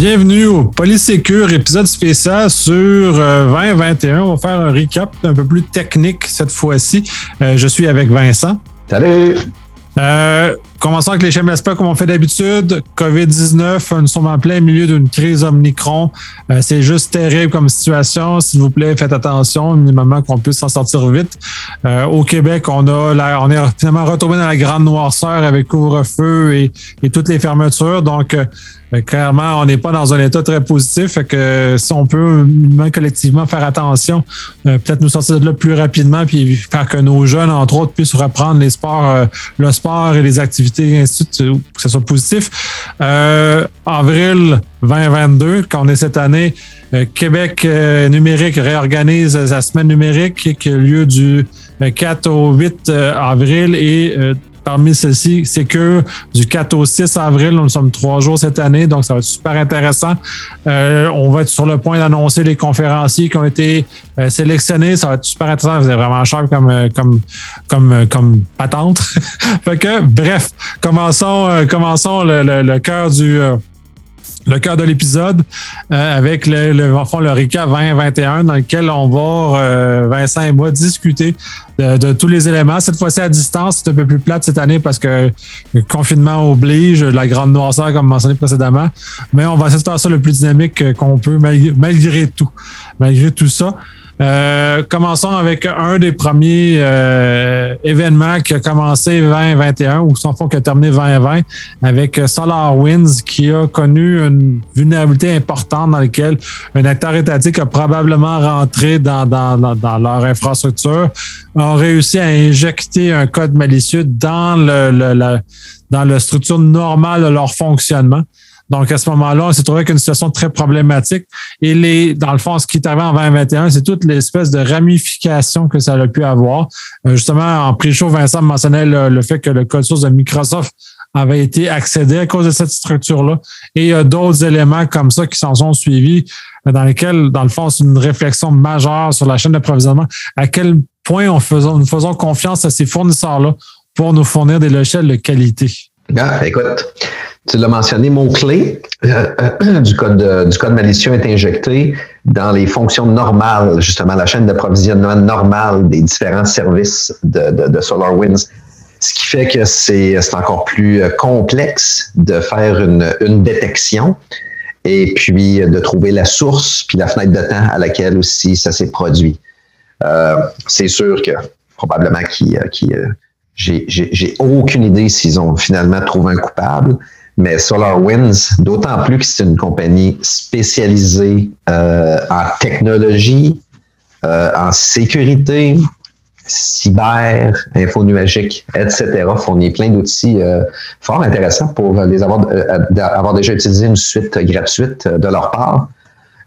Bienvenue au Polysécure, épisode spécial sur 2021. Euh, On va faire un recap un peu plus technique cette fois-ci. Euh, je suis avec Vincent. Salut! Euh, commençons avec les chaînes d'espoir comme on fait d'habitude. COVID-19, nous sommes en plein milieu d'une crise Omicron. Euh, c'est juste terrible comme situation. S'il vous plaît, faites attention, minimum qu'on puisse s'en sortir vite. Euh, au Québec, on a la, on est finalement retourné dans la grande noirceur avec couvre-feu et, et toutes les fermetures. Donc, euh, clairement, on n'est pas dans un état très positif. Fait que si on peut minimum collectivement faire attention, euh, peut-être nous sortir de là plus rapidement, puis faire que nos jeunes, entre autres, puissent reprendre les sports, euh, le sport et les activités, ainsi de suite, que ce soit positif. Euh, avril 2022, quand on est cette année, euh, Québec euh, numérique réorganise la semaine numérique qui a lieu du 4 au 8 avril et parmi celles-ci, c'est que du 4 au 6 avril, nous sommes trois jours cette année, donc ça va être super intéressant. Euh, on va être sur le point d'annoncer les conférenciers qui ont été euh, sélectionnés. Ça va être super intéressant. Vous êtes vraiment cher comme, euh, comme, comme, euh, comme patente. fait que, bref, commençons, commençons le, le cœur du. Le cœur de l'épisode euh, avec le, le, en fond, le RICA 2021 dans lequel on va, euh, Vincent et moi, discuter de, de, tous les éléments. Cette fois-ci à distance, c'est un peu plus plate cette année parce que le confinement oblige, la grande noirceur comme mentionné précédemment, mais on va essayer de faire ça le plus dynamique qu'on peut malgré, malgré tout. Malgré tout ça. Euh, commençons avec un des premiers euh, événements qui a commencé 2021 ou sans fond qui a terminé 2020 avec SolarWinds qui a connu une vulnérabilité importante dans laquelle un acteur étatique a probablement rentré dans, dans, dans, leur infrastructure, a réussi à injecter un code malicieux dans le, le dans la structure normale de leur fonctionnement. Donc, à ce moment-là, on s'est trouvé avec une situation très problématique. Et dans le fond, ce qui est arrivé en 2021, c'est toute l'espèce de ramification que ça a pu avoir. Euh, justement, en pré-show, Vincent mentionnait le, le, fait que le code source de Microsoft avait été accédé à cause de cette structure-là. Et il y a d'autres éléments comme ça qui s'en sont suivis, euh, dans lesquels, dans le fond, c'est une réflexion majeure sur la chaîne d'approvisionnement. À quel point on faisons, nous faisons confiance à ces fournisseurs-là pour nous fournir des logiciels de qualité? Ah, écoute, tu l'as mentionné, mot-clé euh, euh, du, code, du code malicieux est injecté dans les fonctions normales, justement, la chaîne d'approvisionnement normale des différents services de, SolarWinds. Ce qui fait que c'est encore plus complexe de faire une, une, détection et puis de trouver la source puis la fenêtre de temps à laquelle aussi ça s'est produit. Euh, c'est sûr que probablement qui, qui j'ai aucune idée s'ils ont finalement trouvé un coupable, mais SolarWinds, d'autant plus que c'est une compagnie spécialisée euh, en technologie, euh, en sécurité, cyber, info nuagique, etc., fournit plein d'outils euh, fort intéressants pour les avoir, avoir déjà utilisé une suite gratuite de leur part.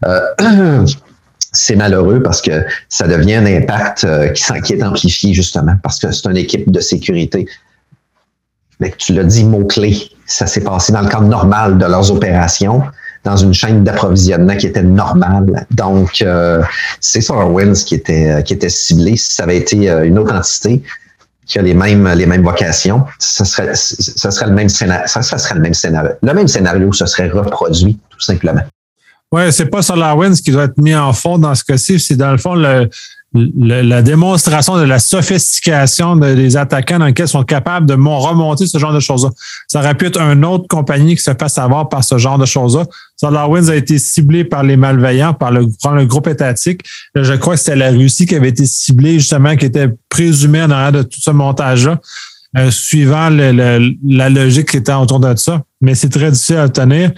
Euh, c'est malheureux parce que ça devient un impact qui, qui est amplifié justement parce que c'est une équipe de sécurité. Mais tu l'as dit, mot-clé, ça s'est passé dans le cadre normal de leurs opérations, dans une chaîne d'approvisionnement qui était normale. Donc, euh, c'est SolarWinds qui était, qui était ciblé. Si ça avait été euh, une autre entité qui a les mêmes, les mêmes vocations, ça serait, ça serait le même scénario. Ça serait le même scénario. Le même scénario se serait reproduit, tout simplement. Ouais, c'est pas SolarWinds qui doit être mis en fond dans ce cas-ci, c'est dans le fond la démonstration de la sophistication de, des attaquants dans lesquels ils sont capables de remonter ce genre de choses-là. Ça aurait pu être une autre compagnie qui se fait savoir par ce genre de choses-là. SolarWinds a été ciblé par les malveillants, par le, par le groupe étatique. Je crois que c'était la Russie qui avait été ciblée, justement, qui était présumée en arrière de tout ce montage-là. Euh, suivant la logique qui était autour de ça. Mais c'est très difficile à obtenir.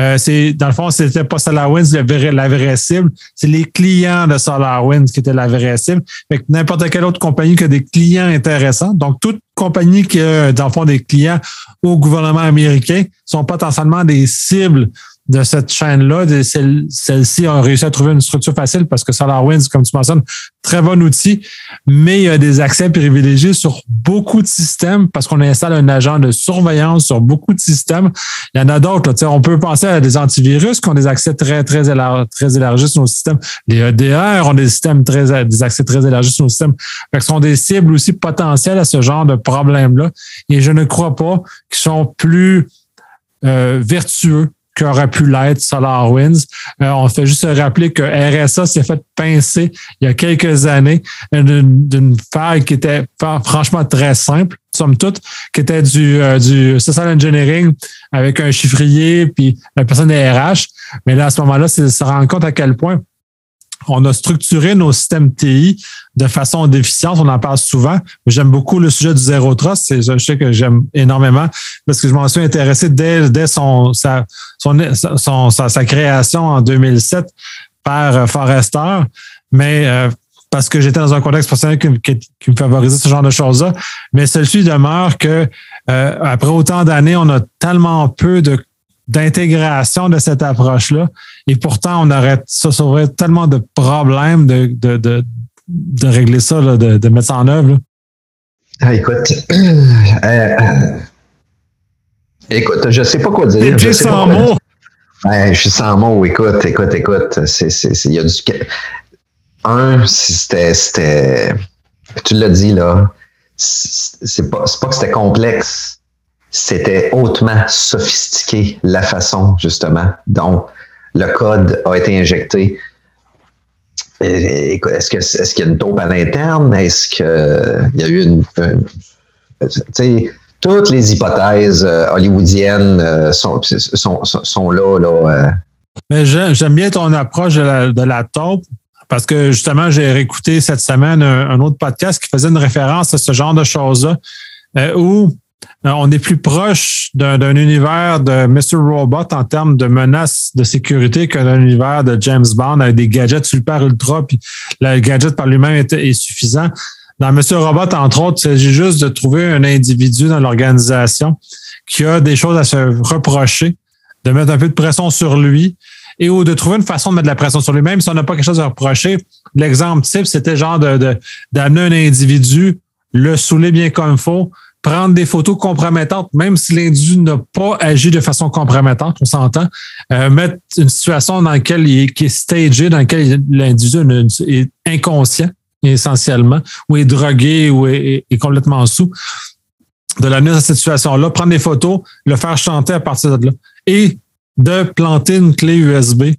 Euh, c'est dans le fond, c'était pas SolarWinds la vraie, la vraie cible, c'est les clients de SolarWinds qui étaient la vraie cible. Fait n'importe quelle autre compagnie qui a des clients intéressants. Donc, toute compagnie qui a, dans le fond, des clients au gouvernement américain sont potentiellement des cibles de cette chaîne-là, celle-ci a réussi à trouver une structure facile parce que SolarWinds, comme tu mentionnes, très bon outil, mais il y a des accès privilégiés sur beaucoup de systèmes parce qu'on installe un agent de surveillance sur beaucoup de systèmes. Il y en a d'autres. On peut penser à des antivirus qui ont des accès très, très, élargis, sur nos systèmes. Les EDR ont des systèmes très, des accès très élargis sur nos systèmes. Ce sont des cibles aussi potentielles à ce genre de problème-là. Et je ne crois pas qu'ils sont plus euh, vertueux qu'aurait pu l'être SolarWinds. Euh, on fait juste rappeler que RSA s'est fait pincer il y a quelques années d'une faille qui était franchement très simple, somme toute, qui était du, euh, du social engineering avec un chiffrier puis la personne des RH. Mais là, à ce moment-là, ça rend compte à quel point on a structuré nos systèmes TI de façon déficiente. On en parle souvent. J'aime beaucoup le sujet du zéro trust. C'est je sais que j'aime énormément parce que je m'en suis intéressé dès, sa, création en 2007 par euh, Forrester. Mais euh, parce que j'étais dans un contexte professionnel qui, me favorisait ce genre de choses-là. Mais celui demeure que euh, après autant d'années, on a tellement peu de d'intégration de cette approche-là. Et pourtant, on aurait, ça aurait tellement de problèmes de, de, de, de régler ça, là, de, de, mettre ça en œuvre. Ah, écoute, euh, euh, écoute, je sais pas quoi dire. Je suis sans mots. je suis sans mots. Écoute, écoute, écoute. Il y a du. Un, c'était. c'était tu l'as dit, là. C'est pas, pas que c'était complexe c'était hautement sophistiqué la façon justement dont le code a été injecté. Est-ce qu'il y a une taupe à l'interne? Est-ce qu'il y a eu une, toutes les hypothèses euh, hollywoodiennes euh, sont, sont, sont, là. là euh. Mais j'aime bien ton approche de la, taupe parce que justement, j'ai réécouté cette semaine un, autre podcast qui faisait une référence à ce genre de choses-là où euh, on est plus proche d'un univers de Mr. Robot en termes de menaces de sécurité que d'un univers de James Bond avec des gadgets super ultra, puis le gadget par lui-même est, suffisant. Dans Mr. Robot, entre autres, il s'agit juste de trouver un individu dans l'organisation qui a des choses à se reprocher, de mettre un peu de pression sur lui et ou de trouver une façon de mettre de la pression sur lui-même si on n'a pas quelque chose à reprocher. L'exemple type, c'était genre de d'amener un individu, le saouler bien comme il faut, prendre des photos compromettantes, même si l'individu n'a pas agi de façon compromettante, on s'entend, euh, mettre une situation dans laquelle il est, qui est stagé, dans laquelle l'individu est inconscient essentiellement, ou est drogué, ou est, complètement sous, de l'amener dans cette situation-là, prendre des photos, le faire chanter à partir de là, et de planter une clé USB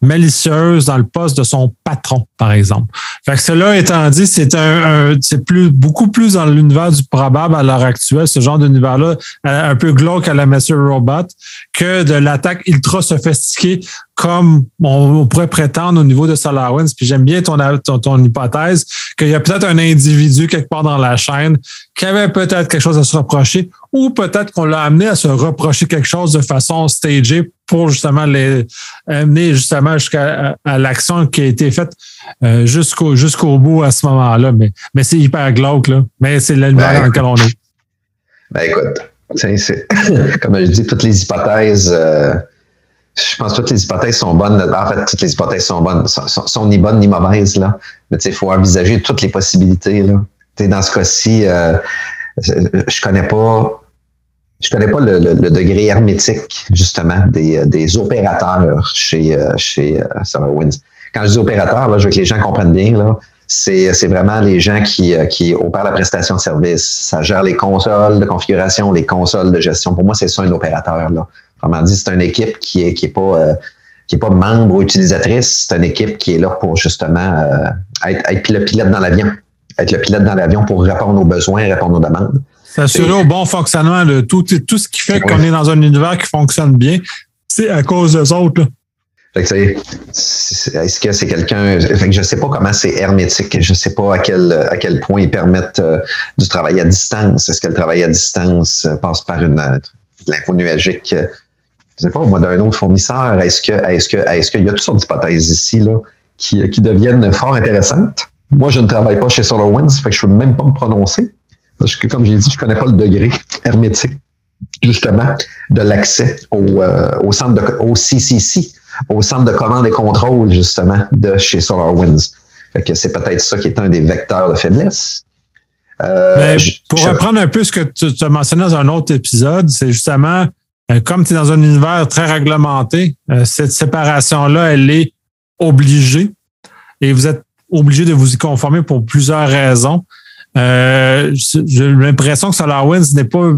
malicieuse dans le poste de son patron, par exemple. Fait cela étant dit, c'est un, c'est plus beaucoup plus dans l'univers du probable à l'heure actuelle, ce genre d'univers-là, euh, un peu glauque à la Monsieur Robot, que de l'attaque ultra sophistiquée comme on, pourrait prétendre au niveau de SolarWinds. Puis j'aime bien ton, ton, ton hypothèse qu'il y a peut-être un individu quelque part dans la chaîne qui avait peut-être quelque chose à se reprocher ou peut-être qu'on l'a amené à se reprocher quelque chose de façon stagée pour justement les amener justement jusqu'à l'action qui a été faite euh, jusqu'au jusqu'au bout à ce moment-là. Mais, mais c'est hyper glauque, là. Mais c'est l'univers ben, dans lequel on est. Ben écoute, comme je dis, toutes les hypothèses. Euh, je pense que toutes les hypothèses sont bonnes. En fait, toutes les hypothèses sont bonnes, sont, ni bonnes ni mauvaises, là. Mais tu sais, il faut envisager toutes les possibilités, là. Dans ce cas-ci, euh, je connais pas je connais pas le, degré hermétique, justement, des, des opérateurs chez, euh, chez euh, SolarWinds. Quand je dis opérateurs, là, je veux que les gens comprennent bien, là, c'est, vraiment les gens qui, euh, qui opèrent la prestation de service. Ça gère les consoles de configuration, les consoles de gestion. Pour moi, c'est ça un opérateur. Là. Autrement dit, c'est une équipe qui est, qui est pas qui est pas membre ou utilisatrice. C'est une équipe qui est là pour justement être, être le pilote dans l'avion. Être le pilote dans l'avion pour répondre aux besoins, répondre aux demandes. S'assurer au bon fonctionnement de tout, tout ce qui fait qu'on est dans un univers qui fonctionne bien, c'est à cause des autres. est-ce que c'est quelqu'un. Fait que je sais pas comment c'est hermétique. Je sais pas à quel, à quel point ils permettent euh, du travail à distance. Est-ce que le travail à distance euh, passe par une euh, l'info nuagique? je sais pas, moi, d'un autre fournisseur. Est-ce que, est-ce que, est-ce qu'il y a toutes sortes d'hypothèses ici, là, qui, qui deviennent fort intéressantes? Moi, je ne travaille pas chez SolarWinds, fait que je ne peux même pas me prononcer. Parce que, comme j'ai dit, je connais pas le degré hermétique, justement, de l'accès au, euh, au centre de, au CCC, au centre de commande et contrôle, justement, de chez SolarWinds. Fait que c'est peut-être ça qui est un des vecteurs de faiblesse. Euh, pour reprendre un peu ce que tu, as mentionné dans un autre épisode, c'est justement, euh, comme tu es dans un univers très réglementé, cette séparation-là, elle est obligée et vous êtes obligé de vous y conformer pour plusieurs raisons. Euh, j'ai l'impression que SolarWinds n'est pas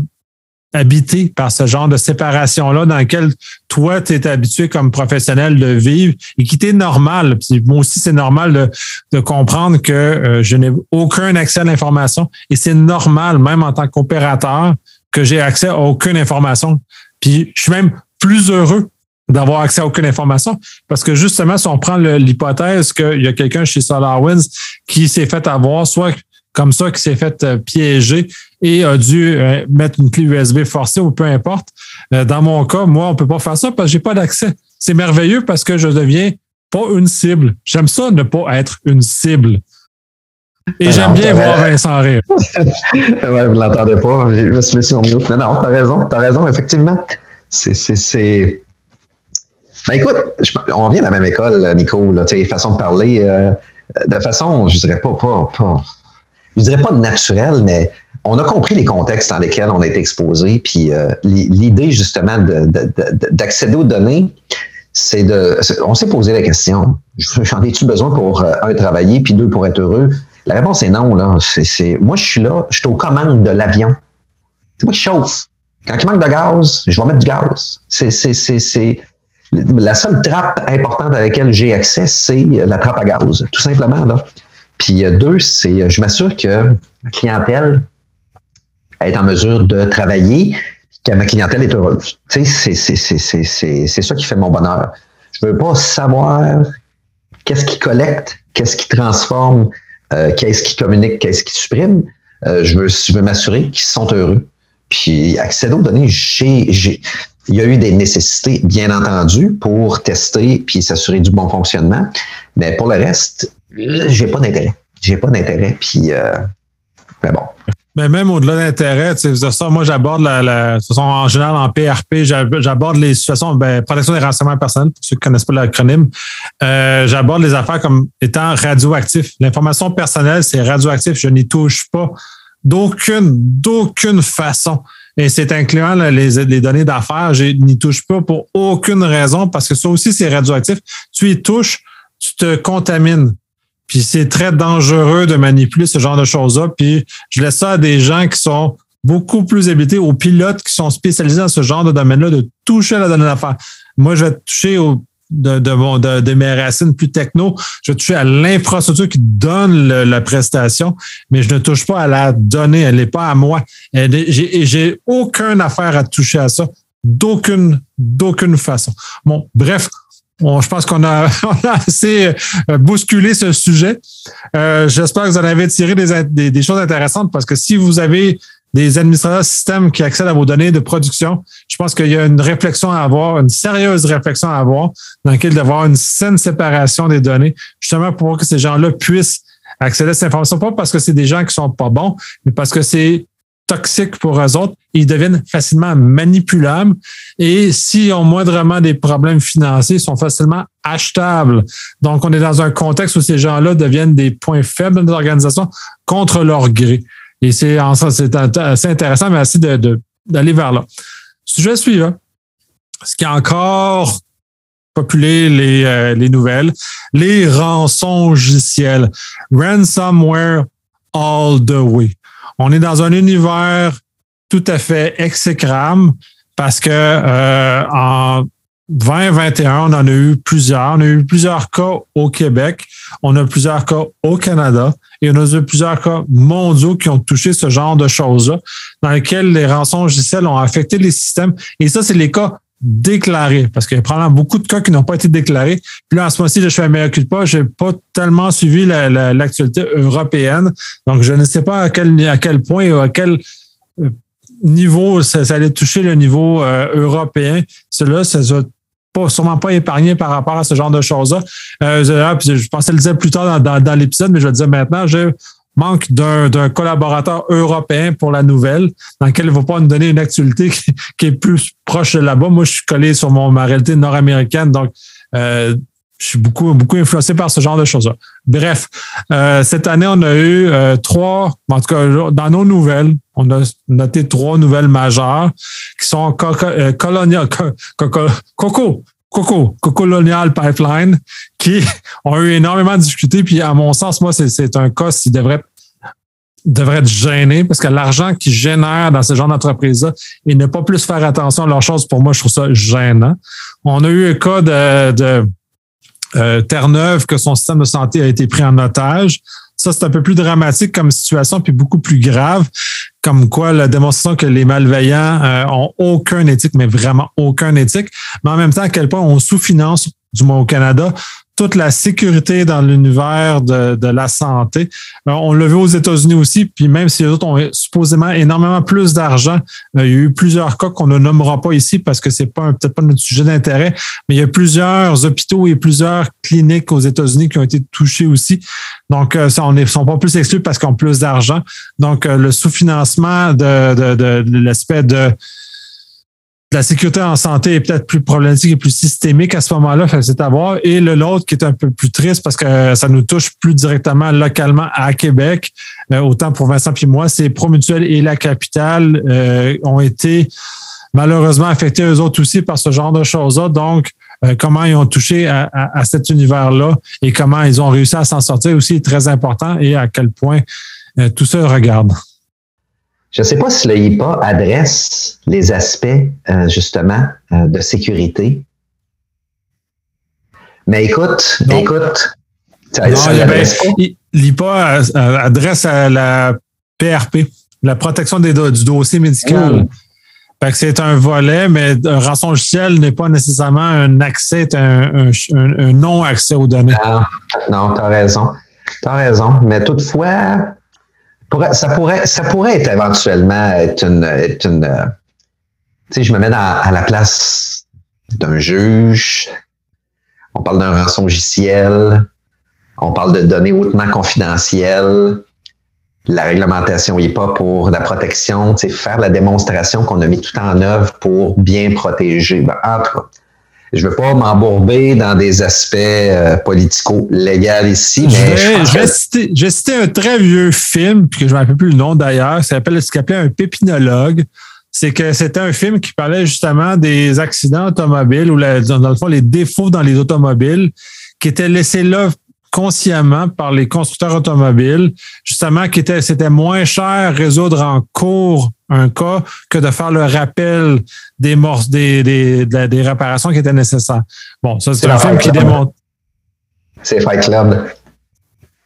habité par ce genre de séparation-là dans lequel toi, tu es habitué comme professionnel de vivre et qui t'est normal. Puis moi aussi, c'est normal de, comprendre que euh, je n'ai aucun accès à l'information et c'est normal, même en tant qu'opérateur, que j'ai accès à aucune information. Puis je suis même plus heureux d'avoir accès à aucune information. Parce que justement, si on prend l'hypothèse qu'il y a quelqu'un chez SolarWinds qui s'est fait avoir, soit comme ça, qui s'est fait euh, piéger et a dû euh, mettre une clé USB forcée ou peu importe. Euh, dans mon cas, moi, on peut pas faire ça parce que j'ai pas d'accès. C'est merveilleux parce que je deviens pas une cible. J'aime ça ne pas être une cible. Et j'aime bien voir Vincent rire. ouais, vous l'entendez pas. Je me suis mis sur mute. Non, non, t'as raison. T'as raison, effectivement. C'est, c'est, Ben écoute, on vient de la même école, Nico, là, façon de parler. de façon, je dirais pas, pas, pas je dirais pas naturel, mais on a compris les contextes dans lesquels on a été exposé. Puis euh, l'idée justement d'accéder aux données, c'est de. On s'est posé la question j'en ai-tu besoin pour euh, un travailler puis deux pour être heureux? La réponse est non. Là, c'est moi je suis là, je suis aux commandes de l'avion. C'est moi qui chauffe. Quand il manque de gaz, je vais mettre du gaz. C'est c'est la seule trappe importante à laquelle j'ai accès, c'est la trappe à gaz, tout simplement. Puis deux, c'est je m'assure que ma clientèle est en mesure de travailler, que ma clientèle est heureuse. Tu sais, c'est ça qui fait mon bonheur. Je veux pas savoir qu'est-ce qui collecte, qu'est-ce qui transforme, euh, qu'est-ce qui communique, qu'est-ce qui supprime. Euh, je veux, je veux m'assurer qu'ils sont heureux. Puis accéder aux données, j'ai, il y a eu des nécessités, bien entendu, pour tester puis s'assurer du bon fonctionnement. Mais pour le reste, j'ai pas d'intérêt. J'ai pas d'intérêt. Puis, euh, mais bon. Mais même au-delà d'intérêt, tu sais, ça, moi, j'aborde la, la, façon, en général, en PRP, j'aborde les situations, ben, protection des renseignements personnels, pour ceux qui connaissent pas l'acronyme. Euh, j'aborde les affaires comme étant radioactif. L'information personnelle, c'est radioactif. Je n'y touche pas d'aucune, d'aucune façon. Et c'est incluant les, données d'affaires. Je n'y touche pas pour aucune raison parce que ça aussi, c'est radioactif. Tu y touches, tu te contamines. Puis c'est très dangereux de manipuler ce genre de choses-là. Puis je laisse ça à des gens qui sont beaucoup plus habités, aux pilotes qui sont spécialisés dans ce genre de domaine-là, de toucher à la donnée d'affaires. Moi, je vais toucher au, de, de, de, mes racines plus techno, je vais toucher à l'infrastructure qui donne la prestation, mais je ne touche pas à la donnée, elle n'est pas à moi. J'ai, j'ai aucune affaire à toucher à ça, d'aucune, d'aucune façon. Bon, bref, Bon, je pense qu'on a, on a assez euh, bousculé ce sujet. Euh, j'espère que vous en avez tiré des, des, choses intéressantes parce que si vous avez des administrateurs système qui accèdent à vos données de production, je pense qu'il y a une réflexion à avoir, une sérieuse réflexion à avoir dans laquelle d'avoir une saine séparation des données, justement pour que ces gens-là puissent accéder à cette information, pas parce que c'est des gens qui sont pas bons, mais parce que c'est toxiques pour eux autres. Ils deviennent facilement manipulables et s'ils ont moindrement des problèmes financiers, ils sont facilement achetables. Donc, on est dans un contexte où ces gens-là deviennent des points faibles de nos organisations contre leur gré. Et c'est assez intéressant, mais assez d'aller de, vers là. Sujet suivant. Ce qui a encore populé les, euh, les nouvelles, les rançongiciels. Ransomware all the way on est dans un univers tout à fait exécrable parce que euh, en 2021, on en a eu plusieurs. On a eu plusieurs cas au Québec, on a plusieurs cas au Canada et on a eu plusieurs cas mondiaux qui ont touché ce genre de choses-là, dans lesquels les rançons logiciels ont affecté les systèmes. Et ça, c'est les cas déclarés, parce qu'il y a probablement beaucoup de cas qui n'ont pas été déclarés. Puis là, en ce moment-ci, je suis un meilleur culpa, je n'ai pas tellement suivi l'actualité européenne, donc je ne sais pas à quel, point ou à quel euh, niveau ça, allait toucher le niveau euh, européen. Cela, ça ne pas, sûrement pas épargné par rapport à ce genre de choses-là. Euh, je pensais le dire plus tard dans, l'épisode, mais je vais le dire maintenant. Je manque d'un collaborateur européen pour la nouvelle, dans lequel il ne va pas nous donner une actualité qui, est plus proche de là-bas. Moi, je suis collé sur mon, ma réalité nord-américaine, donc euh, je suis beaucoup, beaucoup influencé par ce genre de choses-là. Bref, euh, cette année, on a eu euh, trois, en tout cas, dans nos nouvelles, on a noté trois nouvelles majeures qui sont colonial, Coco, Coco, Colonial Pipeline, qui ont eu énormément discuté. Puis, à mon sens, moi, c'est un cas qui devrait devraient être gênés parce que l'argent qu'ils génèrent dans ce genre d'entreprise-là et ne pas plus faire attention à leurs choses, pour moi, je trouve ça gênant. On a eu un cas de, de euh, Terre-Neuve que son système de santé a été pris en otage. Ça, c'est un peu plus dramatique comme situation, puis beaucoup plus grave, comme quoi la démonstration que les malveillants euh, ont aucun éthique, mais vraiment aucun éthique. Mais en même temps, à quel point on sous-finance, du moins au Canada, toute la sécurité dans l'univers de, de, la santé. Euh, on l'a vu aux États-Unis aussi, puis même si les autres ont supposément énormément plus d'argent, euh, il y a eu plusieurs cas qu'on ne nommera pas ici parce que c'est pas peut-être pas notre sujet d'intérêt, mais il y a plusieurs hôpitaux et plusieurs cliniques aux États-Unis qui ont été touchés aussi. Donc, euh, ça, on ne sont pas plus exclus parce qu'ils ont plus d'argent. Donc, le sous-financement de, de, de l'aspect de la sécurité en santé est peut-être plus problématique et plus systémique à ce moment-là, c'est à voir. Et le l'autre qui est un peu plus triste parce que ça nous touche plus directement localement à Québec, euh, autant pour Vincent puis moi, c'est Promutuel et la capitale euh, ont été malheureusement affectés eux autres aussi par ce genre de choses-là. Donc, euh, comment ils ont touché à, à cet univers-là et comment ils ont réussi à s'en sortir aussi est très important et à quel point tout ça regarde. Je ne sais pas si le IPA adresse les aspects, euh, justement, euh, de sécurité. Mais écoute, écoute. L'IPA adresse à la PRP, la protection des, du dossier médical. c'est un volet, mais un rançon logiciel n'est pas nécessairement un accès, un, un, non-accès aux données. Non, tu as raison. Tu as raison. Mais toutefois, ça pourrait, ça pourrait être éventuellement être une, une euh, tu je me mets à la place d'un juge. On parle d'un rançon logiciel. On parle de données hautement confidentielles. La réglementation n'est pas pour la protection, tu sais, faire la démonstration qu'on a mis tout en œuvre pour bien protéger. Ben, je ne veux pas m'embourber dans des aspects euh, politico-légaux ici, mais. Je vais, citer, un très vieux film, puis que je ne me rappelle plus le nom d'ailleurs, ça s'appelle ce qu'on appelait un pépinologue. C'est que c'était un film qui parlait justement des accidents automobiles ou dans le fond les défauts dans les automobiles qui étaient laissés là consciemment par les constructeurs automobiles, justement, qui était, c'était moins cher résoudre en cours un cas que de faire le rappel des morses, des, des, des, réparations qui étaient nécessaires. Bon, ça, c'est un film qui démontre. C'est Fight Club.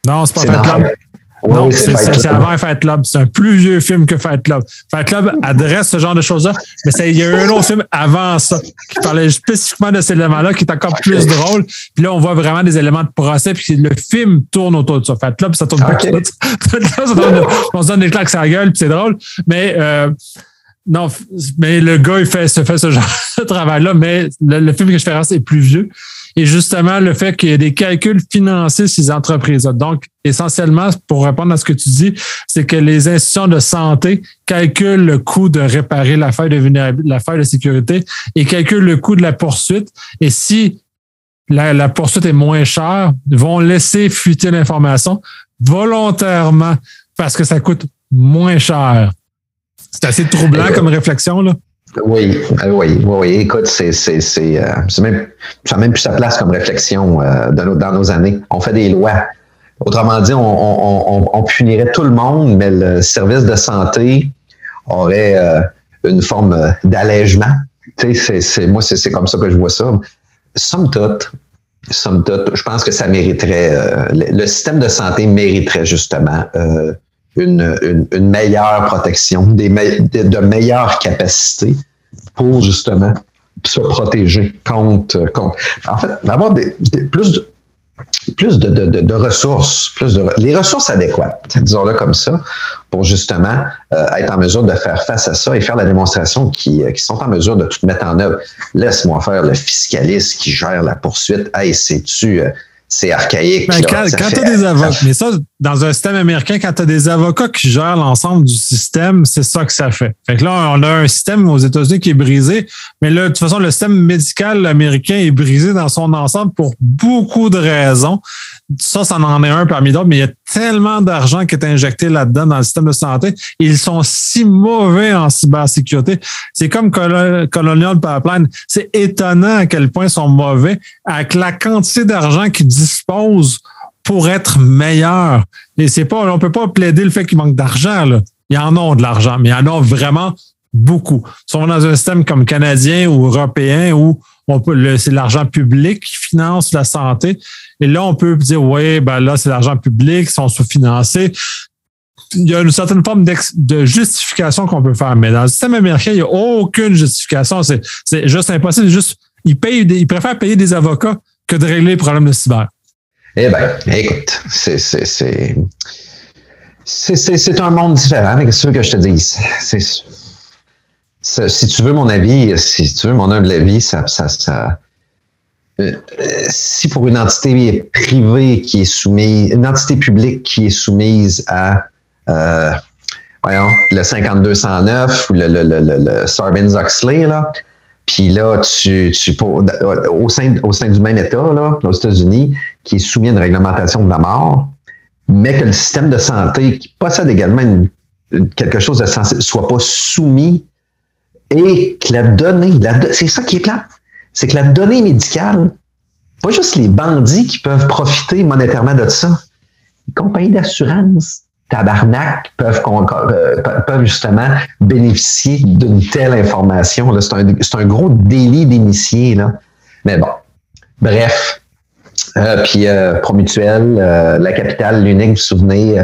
Non, c'est pas Fight Club. Non, c'est avant Fight Club. C'est un plus vieux film que Fight Club. Fight Club adresse ce genre de choses-là, mais il y a eu un autre film avant ça qui parlait spécifiquement de ces éléments-là, qui est encore plus drôle. Puis là, on voit vraiment des éléments de procès, puis le film tourne autour de ça. Fight Club, ça tourne pas autour de ça. on se donne des claques à la gueule, puis c'est drôle. Mais euh, non, mais le gars, il fait, se fait ce genre de travail-là, mais le, film que je fais est plus vieux. Et justement, le fait qu'il y ait des calculs financiers ces entreprises-là. Donc, essentiellement, pour répondre à ce que tu dis, c'est que les institutions de santé calculent le coût de réparer la faille de la faille de sécurité et calculent le coût de la poursuite. Et si la, la poursuite est moins chère, vont laisser fuiter l'information volontairement parce que ça coûte moins cher. C'est assez troublant comme réflexion, là. Oui, euh, oui, oui, Écoute, c'est, c'est, c'est, euh, même, ça n'a même plus sa place comme réflexion euh, dans, nos, dans nos années. On fait des lois. Autrement dit, on, on, on, punirait tout le monde, mais le service de santé aurait une forme d'allègement. C'est, moi, c'est, comme ça que je vois ça. Somme toute, somme toute, je pense que ça mériterait, le, système de santé mériterait justement une, une, meilleure protection, des de, meilleures capacités pour justement se protéger contre, contre en fait, avoir des, plus de plus de, de, de, ressources, plus de les ressources adéquates, disons-le comme ça, pour justement euh, être en mesure de faire face à ça et faire la démonstration qui, euh, qui sont en mesure de tout mettre en œuvre. Laisse-moi faire le fiscaliste qui gère la poursuite. Hey, c'est-tu c'est archaïque. Ben, quand, tu as des avocats, mais ça, dans un système américain, quand tu as des avocats qui gèrent l'ensemble du système, c'est ça que ça fait. Fait que là, on a un système aux États-Unis qui est brisé, mais là, de toute façon, le système médical américain est brisé dans son ensemble pour beaucoup de raisons. Ça, ça en est un parmi d'autres, mais il y a tellement d'argent qui est injecté là-dedans dans le système de santé. Ils sont si mauvais en cybersécurité. C'est comme Colonial Pipeline. C'est étonnant à quel point ils sont mauvais avec la quantité d'argent qu'ils disposent pour être meilleur. Et c'est pas, on peut pas plaider le fait qu'il manque d'argent, là. Ils en ont de l'argent, mais il y en a vraiment beaucoup. Si on est dans un système comme canadien ou européen où on peut, c'est l'argent public qui finance la santé. Et là, on peut dire, oui, ben là, c'est l'argent public, ils sont sous-financés. Il y a une certaine forme de justification qu'on peut faire. Mais dans le système américain, il n'y a aucune justification. C'est, c'est juste impossible. Juste, ils, payent ils préfèrent payer des avocats que de régler les problèmes de cyber. Eh bien, écoute, c'est, c'est, un monde différent. Qu'est-ce que je te dis? C'est, si tu veux mon avis, si tu veux mon humble avis, ça, ça, ça euh, si pour une entité privée qui est soumise, une entité publique qui est soumise à euh, voyons, le 5209 ou le, le, le, le Sarbanes-Oxley, là, puis là, tu, tu au, sein, au sein du même État, là, aux États-Unis, qui est soumis à une réglementation de la mort, mais que le système de santé, qui possède également quelque chose de sensé, soit pas soumis et que la donnée, c'est ça qui est plat, c'est que la donnée médicale, pas juste les bandits qui peuvent profiter monétairement de ça, les compagnies d'assurance, tabarnak, peuvent, euh, peuvent justement bénéficier d'une telle information. C'est un, un, gros délit d'initié. Mais bon, bref. Euh, puis euh, Promutuel, euh, la capitale, l'unique, vous vous souvenez,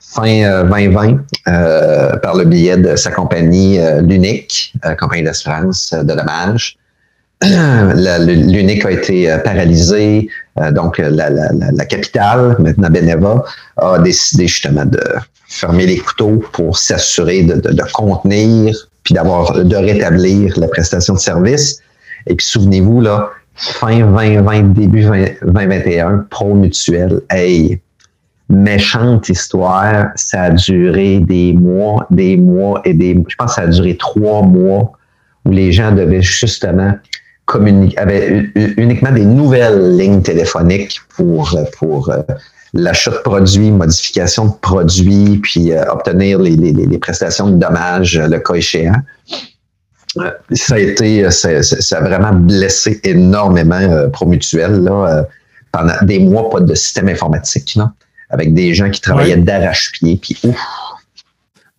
fin 2020 euh, euh, par le biais de sa compagnie euh, l'unique, compagnie d'assurance de dommages. L'unique a été paralysé, donc la, la, capitale, maintenant Beneva, a décidé justement de fermer les couteaux pour s'assurer de, contenir puis d'avoir de rétablir la prestation de service. Et puis souvenez-vous là, fin 2020, début 2021, Pro Mutuel, hey, méchante histoire. Ça a duré des mois, des mois et des Je pense que ça a duré trois mois où les gens devaient justement avaient uniquement des nouvelles lignes téléphoniques pour, pour euh, l'achat de produits, modification de produits, puis euh, obtenir les, les, les, prestations de dommages, le cas échéant. Euh, ça a été, ça, ça a vraiment blessé énormément Promutuel, là, pendant des mois, pas de système informatique, non? avec des gens qui travaillaient d'arrache-pied, puis ouf.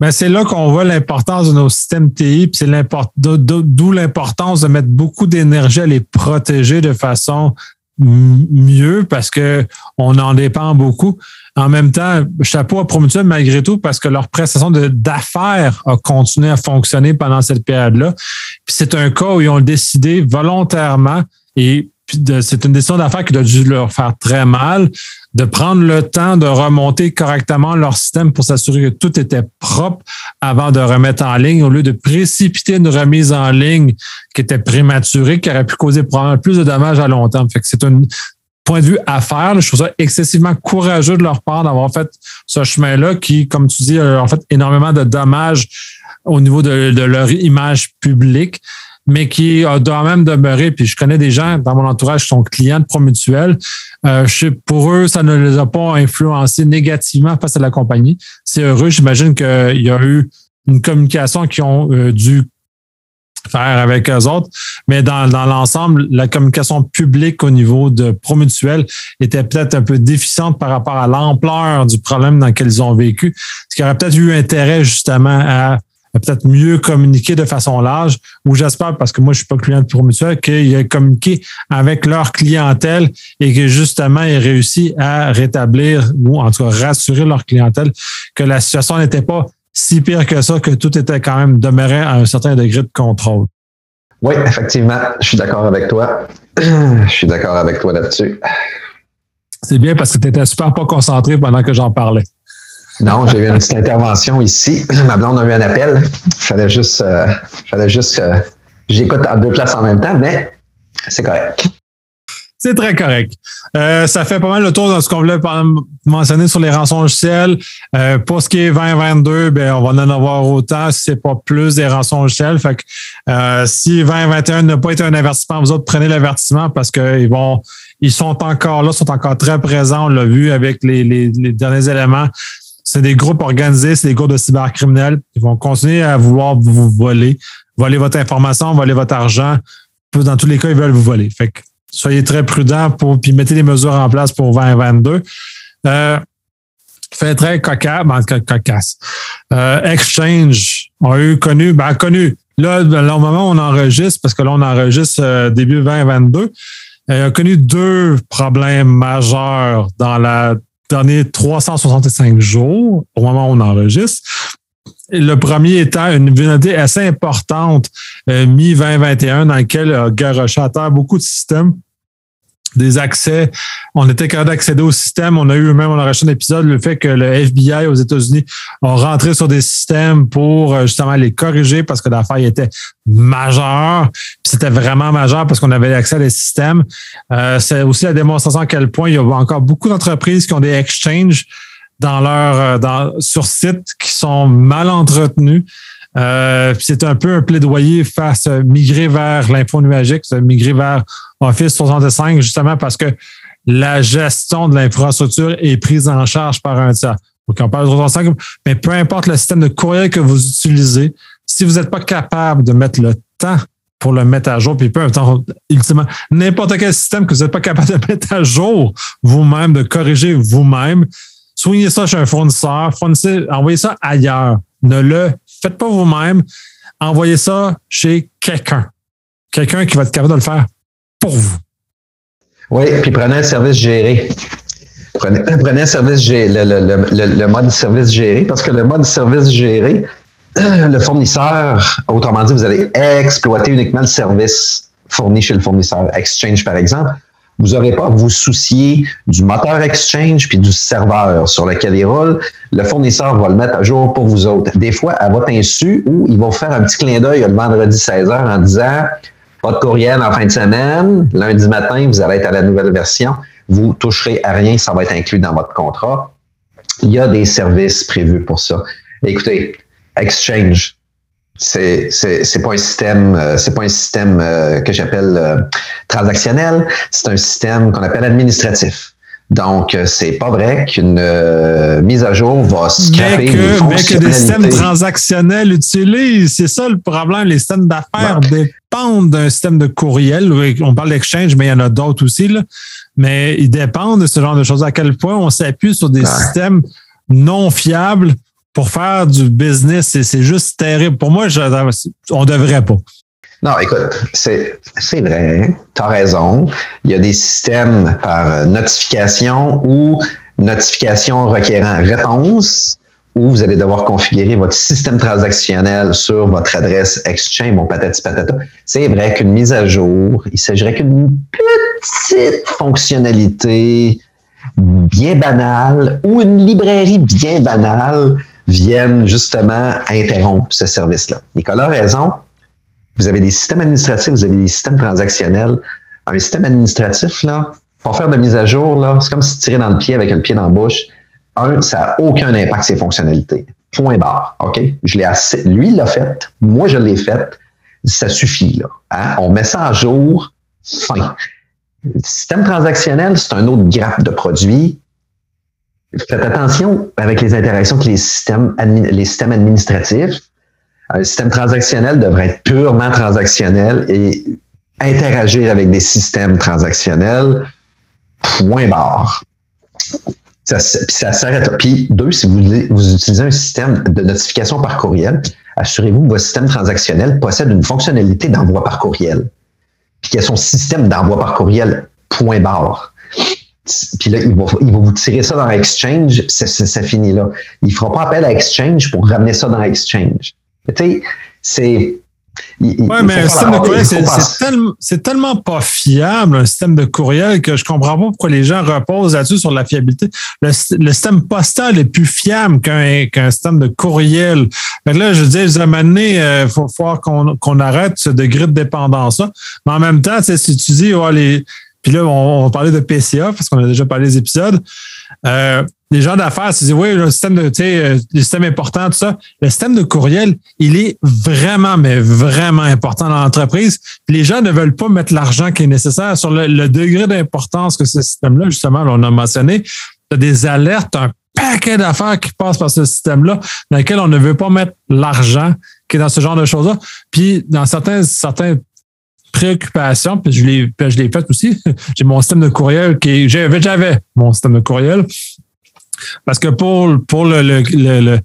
Ben, c'est là qu'on voit l'importance de nos systèmes TI, puis c'est d'où l'importance de mettre beaucoup d'énergie à les protéger de façon mieux parce que on en dépend beaucoup. En même temps, chapeau à Promutuel malgré tout parce que leur prestation d'affaires a continué à fonctionner pendant cette période-là. Puis c'est un cas où ils ont décidé volontairement et c'est une décision d'affaires qui a dû leur faire très mal de prendre le temps de remonter correctement leur système pour s'assurer que tout était propre avant de remettre en ligne, au lieu de précipiter une remise en ligne qui était prématurée, qui aurait pu causer probablement plus de dommages à long terme. C'est un point de vue affaire. Je trouve ça excessivement courageux de leur part d'avoir fait ce chemin-là qui, comme tu dis, a fait énormément de dommages au niveau de leur image publique mais qui doit même demeurer. Puis je connais des gens dans mon entourage qui sont clients de Promutuel. Euh, pour eux, ça ne les a pas influencés négativement face à la compagnie. C'est heureux. J'imagine qu'il y a eu une communication qui ont euh, dû faire avec eux autres. Mais dans, dans l'ensemble, la communication publique au niveau de Promutuel était peut-être un peu déficiente par rapport à l'ampleur du problème dans lequel ils ont vécu. Ce qui aurait peut-être eu intérêt justement à peut-être mieux communiquer de façon large, ou j'espère, parce que moi, je suis pas client de Promutuel, qu'il a communiqué avec leur clientèle et que justement, il réussi à rétablir ou en tout cas rassurer leur clientèle que la situation n'était pas si pire que ça, que tout était quand même demeuré à un certain degré de contrôle. Oui, effectivement, je suis d'accord avec toi. Je suis d'accord avec toi là-dessus. C'est bien parce que tu étais super pas concentré pendant que j'en parlais. Non, j'ai eu une petite intervention ici. Ma blonde a eu un appel. Fallait juste, euh, fallait juste, euh, j'écoute à deux places en même temps, mais c'est correct. C'est très correct. Euh, ça fait pas mal le tour de ce qu'on voulait mentionner sur les rançons logiciels. Euh, pour ce qui est 2022, ben, on va en avoir autant si c'est pas plus des rançons logiciels. Fait que si 2021 n'a pas été un avertissement, vous autres prenez l'avertissement parce qu'ils ils sont encore là, sont encore très présents. On l'a vu avec les derniers éléments c'est des groupes organisés, c'est des groupes de cybercriminels. Ils vont continuer à vouloir vous voler, voler votre information, voler votre argent. Dans tous les cas, ils veulent vous voler. Fait que soyez très prudents pour, puis mettez les mesures en place pour 2022. Euh, fait très cocasse, ben, cocasse. Euh, Exchange a eu connu, ben, connu. Là, au moment où on enregistre, parce que là, on enregistre euh, début 2022, il a connu deux problèmes majeurs dans la dernière 365 jours, au moment où on enregistre. Le premier étant une vulnérabilité assez importante euh, mi-2021 dans laquelle a garoché à terre beaucoup de systèmes des accès. On était capable d'accéder au système. On a eu même, on a reçu un épisode, le fait que le FBI aux États-Unis ont rentré sur des systèmes pour euh, justement les corriger parce que l'affaire était majeure. C'était vraiment majeur parce qu'on avait accès à des systèmes. Euh, c'est aussi la démonstration à quel point il y a encore beaucoup d'entreprises qui ont des exchanges dans leur euh, sur site qui sont mal entretenus. Euh, c'est un peu un plaidoyer face à migrer vers l'info nuagique, migrer vers Office 365, justement parce que la gestion de l'infrastructure est prise en charge par un tiers. Donc, on parle de 365, mais peu importe le système de courriel que vous utilisez, si vous n'êtes pas capable de mettre le temps pour le mettre à jour, puis peu importe, ultimement, n'importe quel système que vous n'êtes pas capable de mettre à jour vous-même, de corriger vous-même, soignez ça chez un fournisseur, fournissez, envoyez ça ailleurs. Ne le faites pas vous-même. Envoyez ça chez quelqu'un. Quelqu'un qui va être capable de le faire pour vous. Oui, puis prenez un service géré. Prenez, service géré, le, mode service géré, parce que le mode service géré, le fournisseur, autrement dit, vous allez exploiter uniquement le service fourni chez le fournisseur. Exchange, par exemple, vous n'aurez pas à vous soucier du moteur Exchange puis du serveur sur lequel il roule. Le fournisseur va le mettre à jour pour vous autres. Des fois, à votre insu, ou ils vont faire un petit clin d'œil le vendredi 16h en disant pas de courriel en fin de semaine, lundi matin, vous allez être à la nouvelle version. Vous toucherez à rien, ça va être inclus dans votre contrat. Il y a des services prévus pour ça. Écoutez, Exchange, c'est c'est pas un système euh, c'est pas un système euh, que j'appelle euh, transactionnel. C'est un système qu'on appelle administratif. Donc c'est pas vrai qu'une mise à jour va scraper mais que, mais que des systèmes transactionnels utilisent c'est ça le problème. Les systèmes d'affaires dépendent d'un système de courriel. On parle d'exchange mais il y en a d'autres aussi là. mais ils dépendent de ce genre de choses. À quel point on s'appuie sur des systèmes non fiables pour faire du business, c'est juste terrible. Pour moi, je, on devrait pas. Non, écoute, c'est vrai, tu as raison. Il y a des systèmes par notification ou notification requérant réponse où vous allez devoir configurer votre système transactionnel sur votre adresse Exchange, mon patati patata. C'est vrai qu'une mise à jour, il s'agirait qu'une petite fonctionnalité bien banale ou une librairie bien banale viennent justement interrompre ce service-là. Nicolas a raison. Vous avez des systèmes administratifs, vous avez des systèmes transactionnels. Un système administratif, là, pour faire de mise à jour, là, c'est comme si tirais dans le pied avec le pied dans la bouche. Un, ça n'a aucun impact sur ses fonctionnalités. Point barre. OK? Je l'ai assez, lui, il l'a fait. Moi, je l'ai fait. Ça suffit, là. Hein? On met ça à jour. Fin. Le système transactionnel, c'est un autre grappe de produits Faites attention avec les interactions avec les systèmes, les systèmes administratifs. Un système transactionnel devrait être purement transactionnel et interagir avec des systèmes transactionnels. Point barre. Ça, ça s'arrête. Puis deux, si vous, vous utilisez un système de notification par courriel, assurez-vous que votre système transactionnel possède une fonctionnalité d'envoi par courriel. Puis qu'il y a son système d'envoi par courriel. Point barre. Puis là, il va, il va vous tirer ça dans Exchange, ça finit là. Il ne fera pas appel à Exchange pour ramener ça dans Exchange. Tu sais, c'est. Oui, mais un système de courriel, c'est tellement, pas fiable, un système de courriel, que je comprends pas pourquoi les gens reposent là-dessus sur la fiabilité. Le, système postal est plus fiable qu'un système de courriel. Mais là, je dis, à un moment donné, il euh, faut, qu'on arrête ce degré de dépendance-là. Mais en même temps, si tu dis, oh, les, puis là, on, va parler de PCA parce qu'on a déjà parlé des épisodes. Euh, les gens d'affaires se disent oui, le système de, tu sais, euh, système important, tout ça. Le système de courriel, il est vraiment, mais vraiment important dans l'entreprise. Les gens ne veulent pas mettre l'argent qui est nécessaire sur le, degré d'importance que ce système-là, justement, on a mentionné. Tu as des alertes, un paquet d'affaires qui passent par ce système-là, dans lequel on ne veut pas mettre l'argent qui est dans ce genre de choses-là. Puis, dans certains, certains préoccupation, puis je l'ai, je l'ai fait aussi. J'ai mon système de courriel qui j'avais, j'avais mon système de courriel. Parce que pour, pour le, le,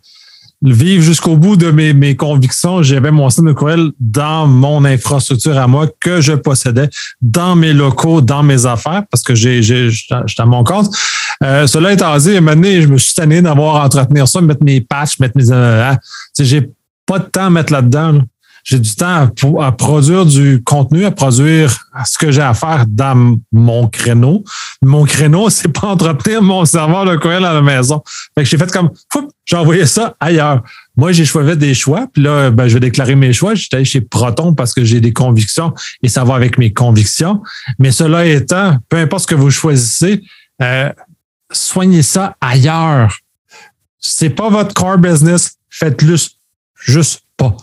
vivre jusqu'au bout de mes, mes convictions, j'avais mon système de courriel dans mon infrastructure à moi que je possédais, dans mes locaux, dans mes affaires, parce que j'ai, j'ai, j'étais à mon compte. Euh, cela étant dit, à je me suis tanné d'avoir à entretenir ça, mettre mes patchs, mettre mes... Euh, hein. j'ai pas de temps à mettre là-dedans. Là j'ai du temps à, produire du contenu, à produire ce que j'ai à faire dans mon créneau. Mon créneau, c'est pas entretenir mon serveur de courriel à la maison. Fait que j'ai fait comme, j'ai envoyé ça ailleurs. Moi, j'ai choisi des choix, puis là, ben, je vais déclarer mes choix. J'étais allé chez Proton parce que j'ai des convictions et ça va avec mes convictions. Mais cela étant, peu importe ce que vous choisissez, euh, soignez ça ailleurs. C'est pas votre core business. Faites-le juste pas.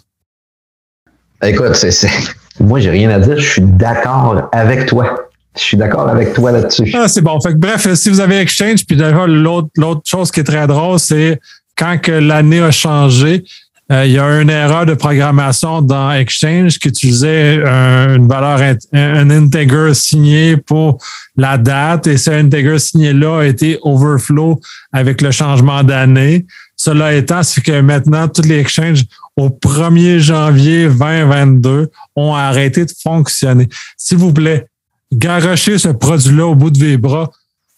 Écoute, c'est, moi, j'ai rien à dire. Je suis d'accord avec toi. Je suis d'accord avec toi là-dessus. Ah, c'est bon. Fait bref, si vous avez Exchange, puis d'ailleurs, l'autre, chose qui est très drôle, c'est quand que l'année a changé, euh, il y a une erreur de programmation dans Exchange qui utilisait une valeur, un integer signé pour la date et ce integer signé-là a été overflow avec le changement d'année. Cela étant, c'est que maintenant, tous les exchanges au 1er janvier 2022 ont arrêté de fonctionner. S'il vous plaît, garochez ce produit-là au bout de vos bras,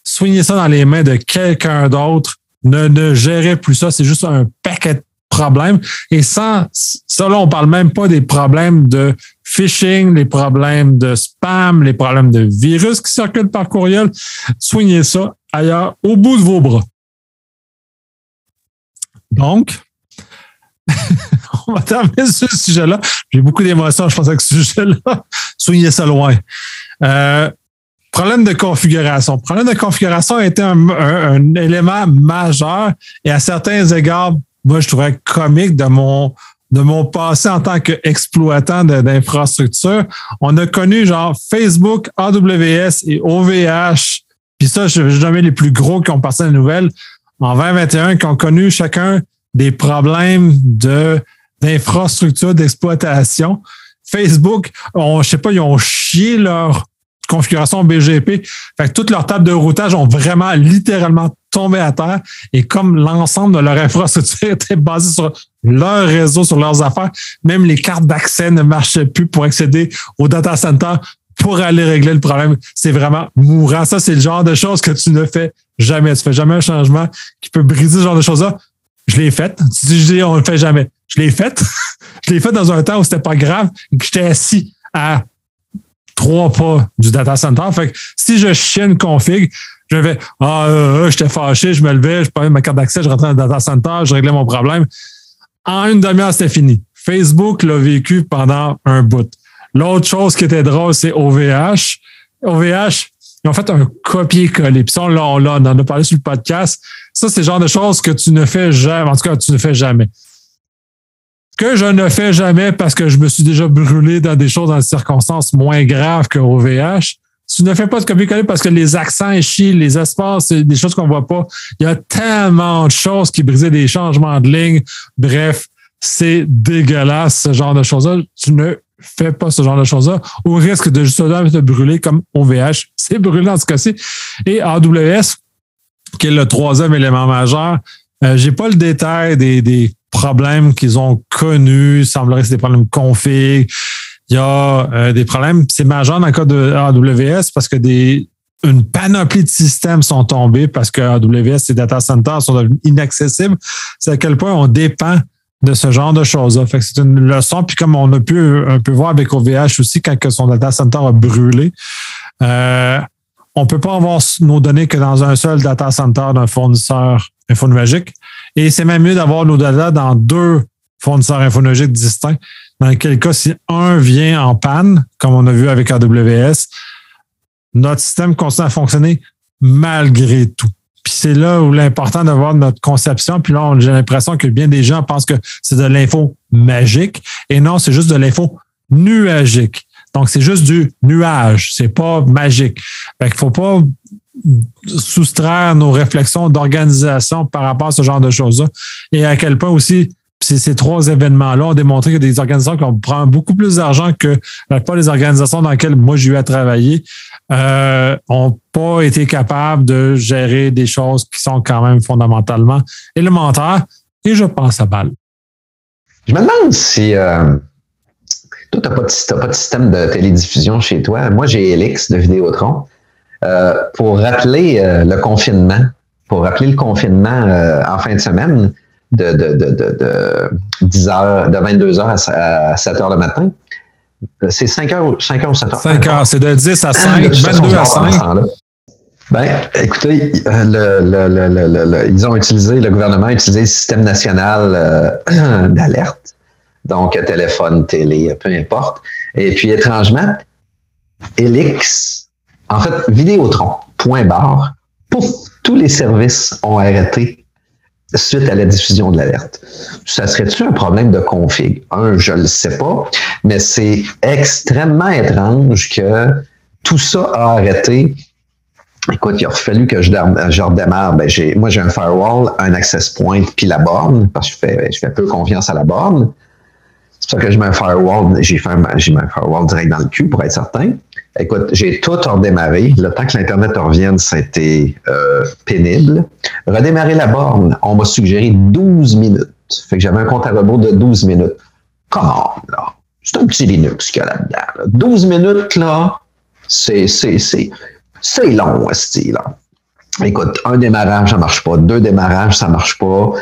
soignez ça dans les mains de quelqu'un d'autre, ne, ne gérez plus ça, c'est juste un paquet de problèmes. Et sans ça, là, on parle même pas des problèmes de phishing, les problèmes de spam, les problèmes de virus qui circulent par courriel. Soignez ça ailleurs, au bout de vos bras. Donc, on va terminer ce sujet-là. J'ai beaucoup d'émotions, je pense, avec ce sujet-là. Soignez ça loin. Euh, problème de configuration. Problème de configuration a été un, élément majeur et à certains égards, moi, je trouvais comique de mon de mon passé en tant qu'exploitant d'infrastructure. On a connu genre Facebook, AWS et OVH. Puis ça, je vais nommer les plus gros qui ont passé la nouvelle en 2021, qui ont connu chacun des problèmes de d'infrastructure d'exploitation. Facebook, on, je sais pas, ils ont chié leur configuration BGP. Fait que toutes leurs tables de routage ont vraiment littéralement tombé à terre. Et comme l'ensemble de leur infrastructure était basée sur leur réseau, sur leurs affaires, même les cartes d'accès ne marchaient plus pour accéder au data center pour aller régler le problème. C'est vraiment mourant. Ça, c'est le genre de choses que tu ne fais jamais. Tu fais jamais un changement qui peut briser ce genre de choses-là. Je l'ai fait. Tu dis, on ne le fait jamais. Je l'ai fait. je l'ai fait dans un temps où c'était pas grave et que j'étais assis à trois pas du data center. Fait que si je chie une config, je vais, ah, euh, euh, j'étais fâché, je me levais, je prenais ma carte d'accès, je rentrais dans le data center, je réglais mon problème. En une demi-heure, c'était fini. Facebook l'a vécu pendant un bout. L'autre chose qui était drôle, c'est OVH. OVH, ils ont fait un copier-coller. Puis ça, on, on, en a parlé sur le podcast. Ça, c'est le genre de choses que tu ne fais jamais. En tout cas, tu ne fais jamais. Que je ne fais jamais parce que je me suis déjà brûlé dans des choses dans des circonstances moins graves que OVH. Tu ne fais pas de copier-coller parce que les accents chient, les espaces, c'est des choses qu'on voit pas. Il y a tellement de choses qui brisaient des changements de ligne. Bref, c'est dégueulasse, ce genre de choses-là. Tu ne fais pas ce genre de choses-là au risque de justement te brûler comme OVH. C'est brûlant en ce cas-ci. Et AWS, qui est le troisième élément majeur. Euh, j'ai pas le détail des, des problèmes qu'ils ont connus. Il semblerait que c'est des problèmes config. Il y a euh, des problèmes. C'est majeur dans le cas de AWS parce que des une panoplie de systèmes sont tombés parce que AWS et data centers sont devenus inaccessibles. C'est à quel point on dépend de ce genre de choses-là. Que c'est une leçon. Puis comme on a pu un peu voir avec OVH aussi, quand son data center a brûlé, euh, on peut pas avoir nos données que dans un seul data center d'un fournisseur infonuagique. Et c'est même mieux d'avoir nos données dans deux fournisseurs infonuagiques distincts. Dans quel cas, si un vient en panne, comme on a vu avec AWS, notre système continue à fonctionner malgré tout. Puis c'est là où l'important d'avoir notre conception. Puis là, j'ai l'impression que bien des gens pensent que c'est de l'info magique. Et non, c'est juste de l'info nuagique. Donc, c'est juste du nuage. C'est pas magique. Fait qu'il faut pas soustraire nos réflexions d'organisation par rapport à ce genre de choses-là? Et à quel point aussi ces trois événements-là ont démontré que des organisations qui ont pris beaucoup plus d'argent que la plupart des organisations dans lesquelles moi j'ai eu à travailler euh, ont pas été capables de gérer des choses qui sont quand même fondamentalement élémentaires. Et je pense à balle. Je me demande si euh, toi, tu n'as pas, pas, de système de télédiffusion chez toi. Moi, j'ai Elix de Vidéotron. Euh, pour rappeler euh, le confinement, pour rappeler le confinement euh, en fin de semaine de, de, de, de, 10 heures, de 22 h à, 7 h le matin, c'est 5 h 5 heures ou 7 h 5 heures, c'est de 10 à 5, 22 à 5. Ben, écoutez, le, le, le, ils ont utilisé, le gouvernement a utilisé le système national d'alerte, donc téléphone, télé, peu importe. Et puis, étrangement, Elix en fait, Vidéotron, point barre, pouf, tous les services ont arrêté suite à la diffusion de l'alerte. Ça serait-tu un problème de config? Un, je ne le sais pas, mais c'est extrêmement étrange que tout ça a arrêté. Écoute, il a fallu que je, je redémarre. Ben, moi, j'ai un firewall, un access point, puis la borne, parce que je fais, je fais peu confiance à la borne. C'est pour ça que mets un firewall, j'ai fait j'ai un firewall direct dans le cul pour être certain. Écoute, j'ai tout redémarré. Le temps que l'Internet revienne, c'était euh, pénible. Redémarrer la borne, on m'a suggéré 12 minutes. Fait que j'avais un compte à rebours de 12 minutes. Comment, là? C'est un petit Linux qu'il y a là-dedans. 12 minutes, là, c'est, c'est, c'est, c'est long, ce là. Écoute, un démarrage, ça marche pas. Deux démarrages, ça marche pas.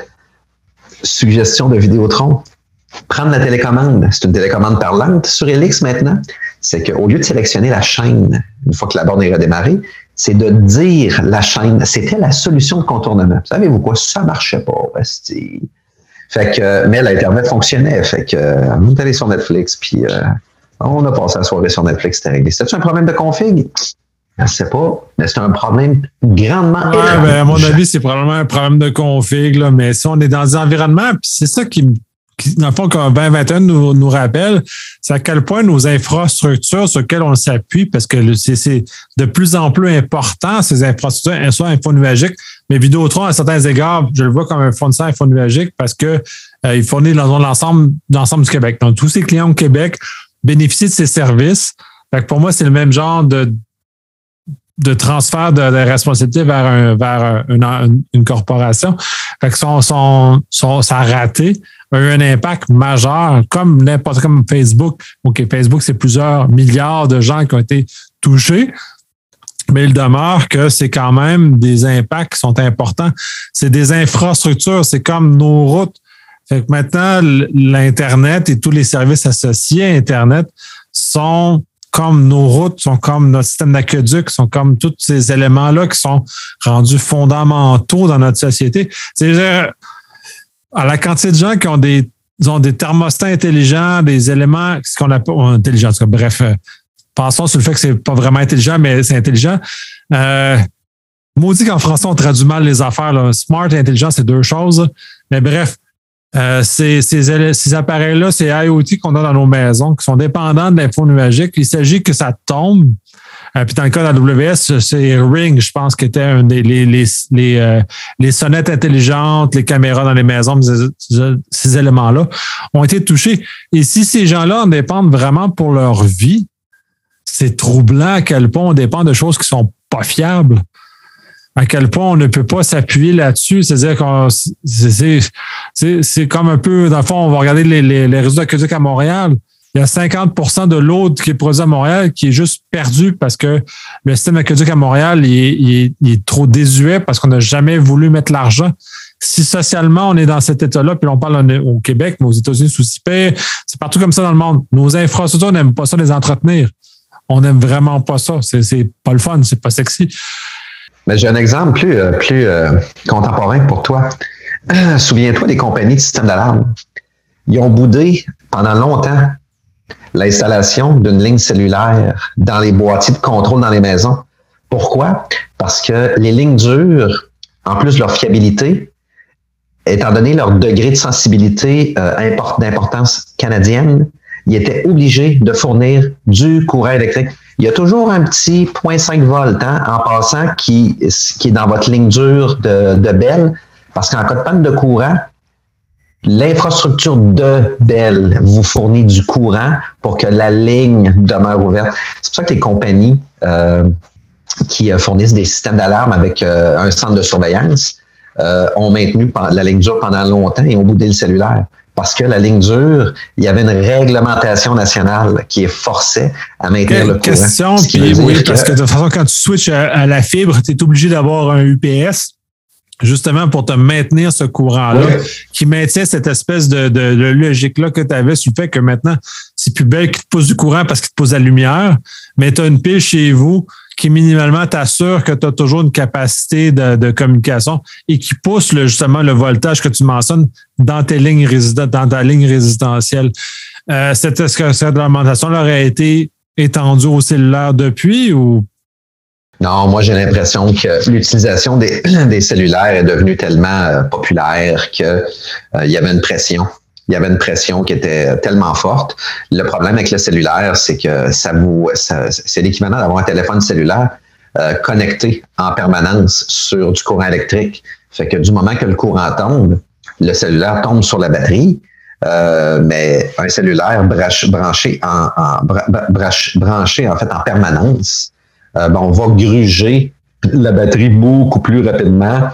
Suggestion de Vidéotron. Prendre la télécommande. C'est une télécommande parlante sur Elix maintenant c'est qu'au lieu de sélectionner la chaîne, une fois que la borne est redémarrée, c'est de dire la chaîne. C'était la solution de contournement. Savez-vous quoi? Ça marchait pas. Fait que, mais l'Internet fonctionnait. Fait que, on est allé sur Netflix, puis euh, on a passé la soirée sur Netflix, c'était réglé. C'était un problème de config? Je ne sais pas, mais c'est un problème grandement ouais, ben, À mon avis, c'est probablement un problème de config, là, mais si on est dans des environnements, puis c'est ça qui me dans le fond, comme 2021 nous, nous rappelle, c'est à quel point nos infrastructures sur lesquelles on s'appuie, parce que c'est de plus en plus important, ces infrastructures, soit infonuagiques, mais Vidéotron, à certains égards, je le vois comme un fournisseur infonuagique parce que euh, il fournit l'ensemble du Québec. Donc, tous ces clients au Québec bénéficient de ces services. pour moi, c'est le même genre de, de transfert de, responsabilité vers, vers une, une, corporation. Fait que ça a raté a eu un impact majeur, comme n'importe comme Facebook. OK, Facebook, c'est plusieurs milliards de gens qui ont été touchés. Mais il demeure que c'est quand même des impacts qui sont importants. C'est des infrastructures, c'est comme nos routes. Fait que maintenant, l'Internet et tous les services associés à Internet sont comme nos routes, sont comme notre système d'aqueduc, sont comme tous ces éléments-là qui sont rendus fondamentaux dans notre société. C'est à la quantité de gens qui ont des, ont des thermostats intelligents, des éléments, ce qu'on appelle intelligents. Bref, euh, pensons sur le fait que c'est pas vraiment intelligent, mais c'est intelligent. Euh, maudit qu'en français, on traduit mal les affaires. Là. Smart et intelligent, c'est deux choses. Mais bref, euh, ces, ces, ces appareils-là, ces IoT qu'on a dans nos maisons, qui sont dépendants de l'info nuagique, il s'agit que ça tombe euh, puis dans le cas de la AWS, c'est Ring, je pense, qui était des les, les, les, euh, les sonnettes intelligentes, les caméras dans les maisons, ces, éléments-là ont été touchés. Et si ces gens-là en dépendent vraiment pour leur vie, c'est troublant à quel point on dépend de choses qui sont pas fiables à quel point on ne peut pas s'appuyer là-dessus. C'est-à-dire que c'est comme un peu, dans le fond, on va regarder les, les, les réseaux d'aqueduc à Montréal il y a 50% de l'eau qui est produit à Montréal qui est juste perdu parce que le système aqueduc à Montréal il est, trop désuet parce qu'on n'a jamais voulu mettre l'argent. Si socialement on est dans cet état-là, puis on parle au Québec, mais aux États-Unis sous c'est partout comme ça dans le monde. Nos infrastructures n'aiment pas ça les entretenir. On n'aime vraiment pas ça. C'est pas le fun, c'est pas sexy. Mais j'ai un exemple plus, euh, plus euh, contemporain pour toi. Souviens-toi des compagnies de système d'alarme. Ils ont boudé pendant longtemps l'installation d'une ligne cellulaire dans les boîtiers de contrôle dans les maisons. Pourquoi? Parce que les lignes dures, en plus de leur fiabilité, étant donné leur degré de sensibilité euh, d'importance canadienne, ils étaient obligés de fournir du courant électrique. Il y a toujours un petit 0.5 volts hein, en passant qui, qui est dans votre ligne dure de, de Bell, parce qu'en cas de panne de courant, L'infrastructure de Bell vous fournit du courant pour que la ligne demeure ouverte. C'est pour ça que les compagnies euh, qui euh, fournissent des systèmes d'alarme avec euh, un centre de surveillance ont maintenu la ligne dure pendant longtemps et ont boudé le cellulaire. Parce que la ligne dure, il y avait une réglementation nationale qui est forcée à maintenir le courant. Question, puis oui, parce que de toute façon, quand tu switches à la fibre, tu es obligé d'avoir un UPS justement pour te maintenir ce courant-là, qui maintient cette espèce de, logique-là que tu avais sur le fait que maintenant, c'est plus belle qui te pose du courant parce qu'il te pose la lumière, mais tu as une pile chez vous qui minimalement t'assure que tu as toujours une capacité de, communication et qui pousse justement le voltage que tu mentionnes dans tes lignes dans ta ligne résidentielle. Euh, est-ce que cette alimentation aurait été étendue au cellulaire depuis ou? Non, moi j'ai l'impression que l'utilisation des, cellulaires est devenue tellement euh, populaire qu'il euh, y avait une pression. Il y avait une pression qui était tellement forte. Le problème avec le cellulaire, c'est que ça vous, c'est l'équivalent d'avoir un téléphone cellulaire euh, connecté en permanence sur du courant électrique. Fait que du moment que le courant tombe, le cellulaire tombe sur la batterie. mais un cellulaire branché branché en fait en permanence, euh, ben, on va gruger la batterie beaucoup plus rapidement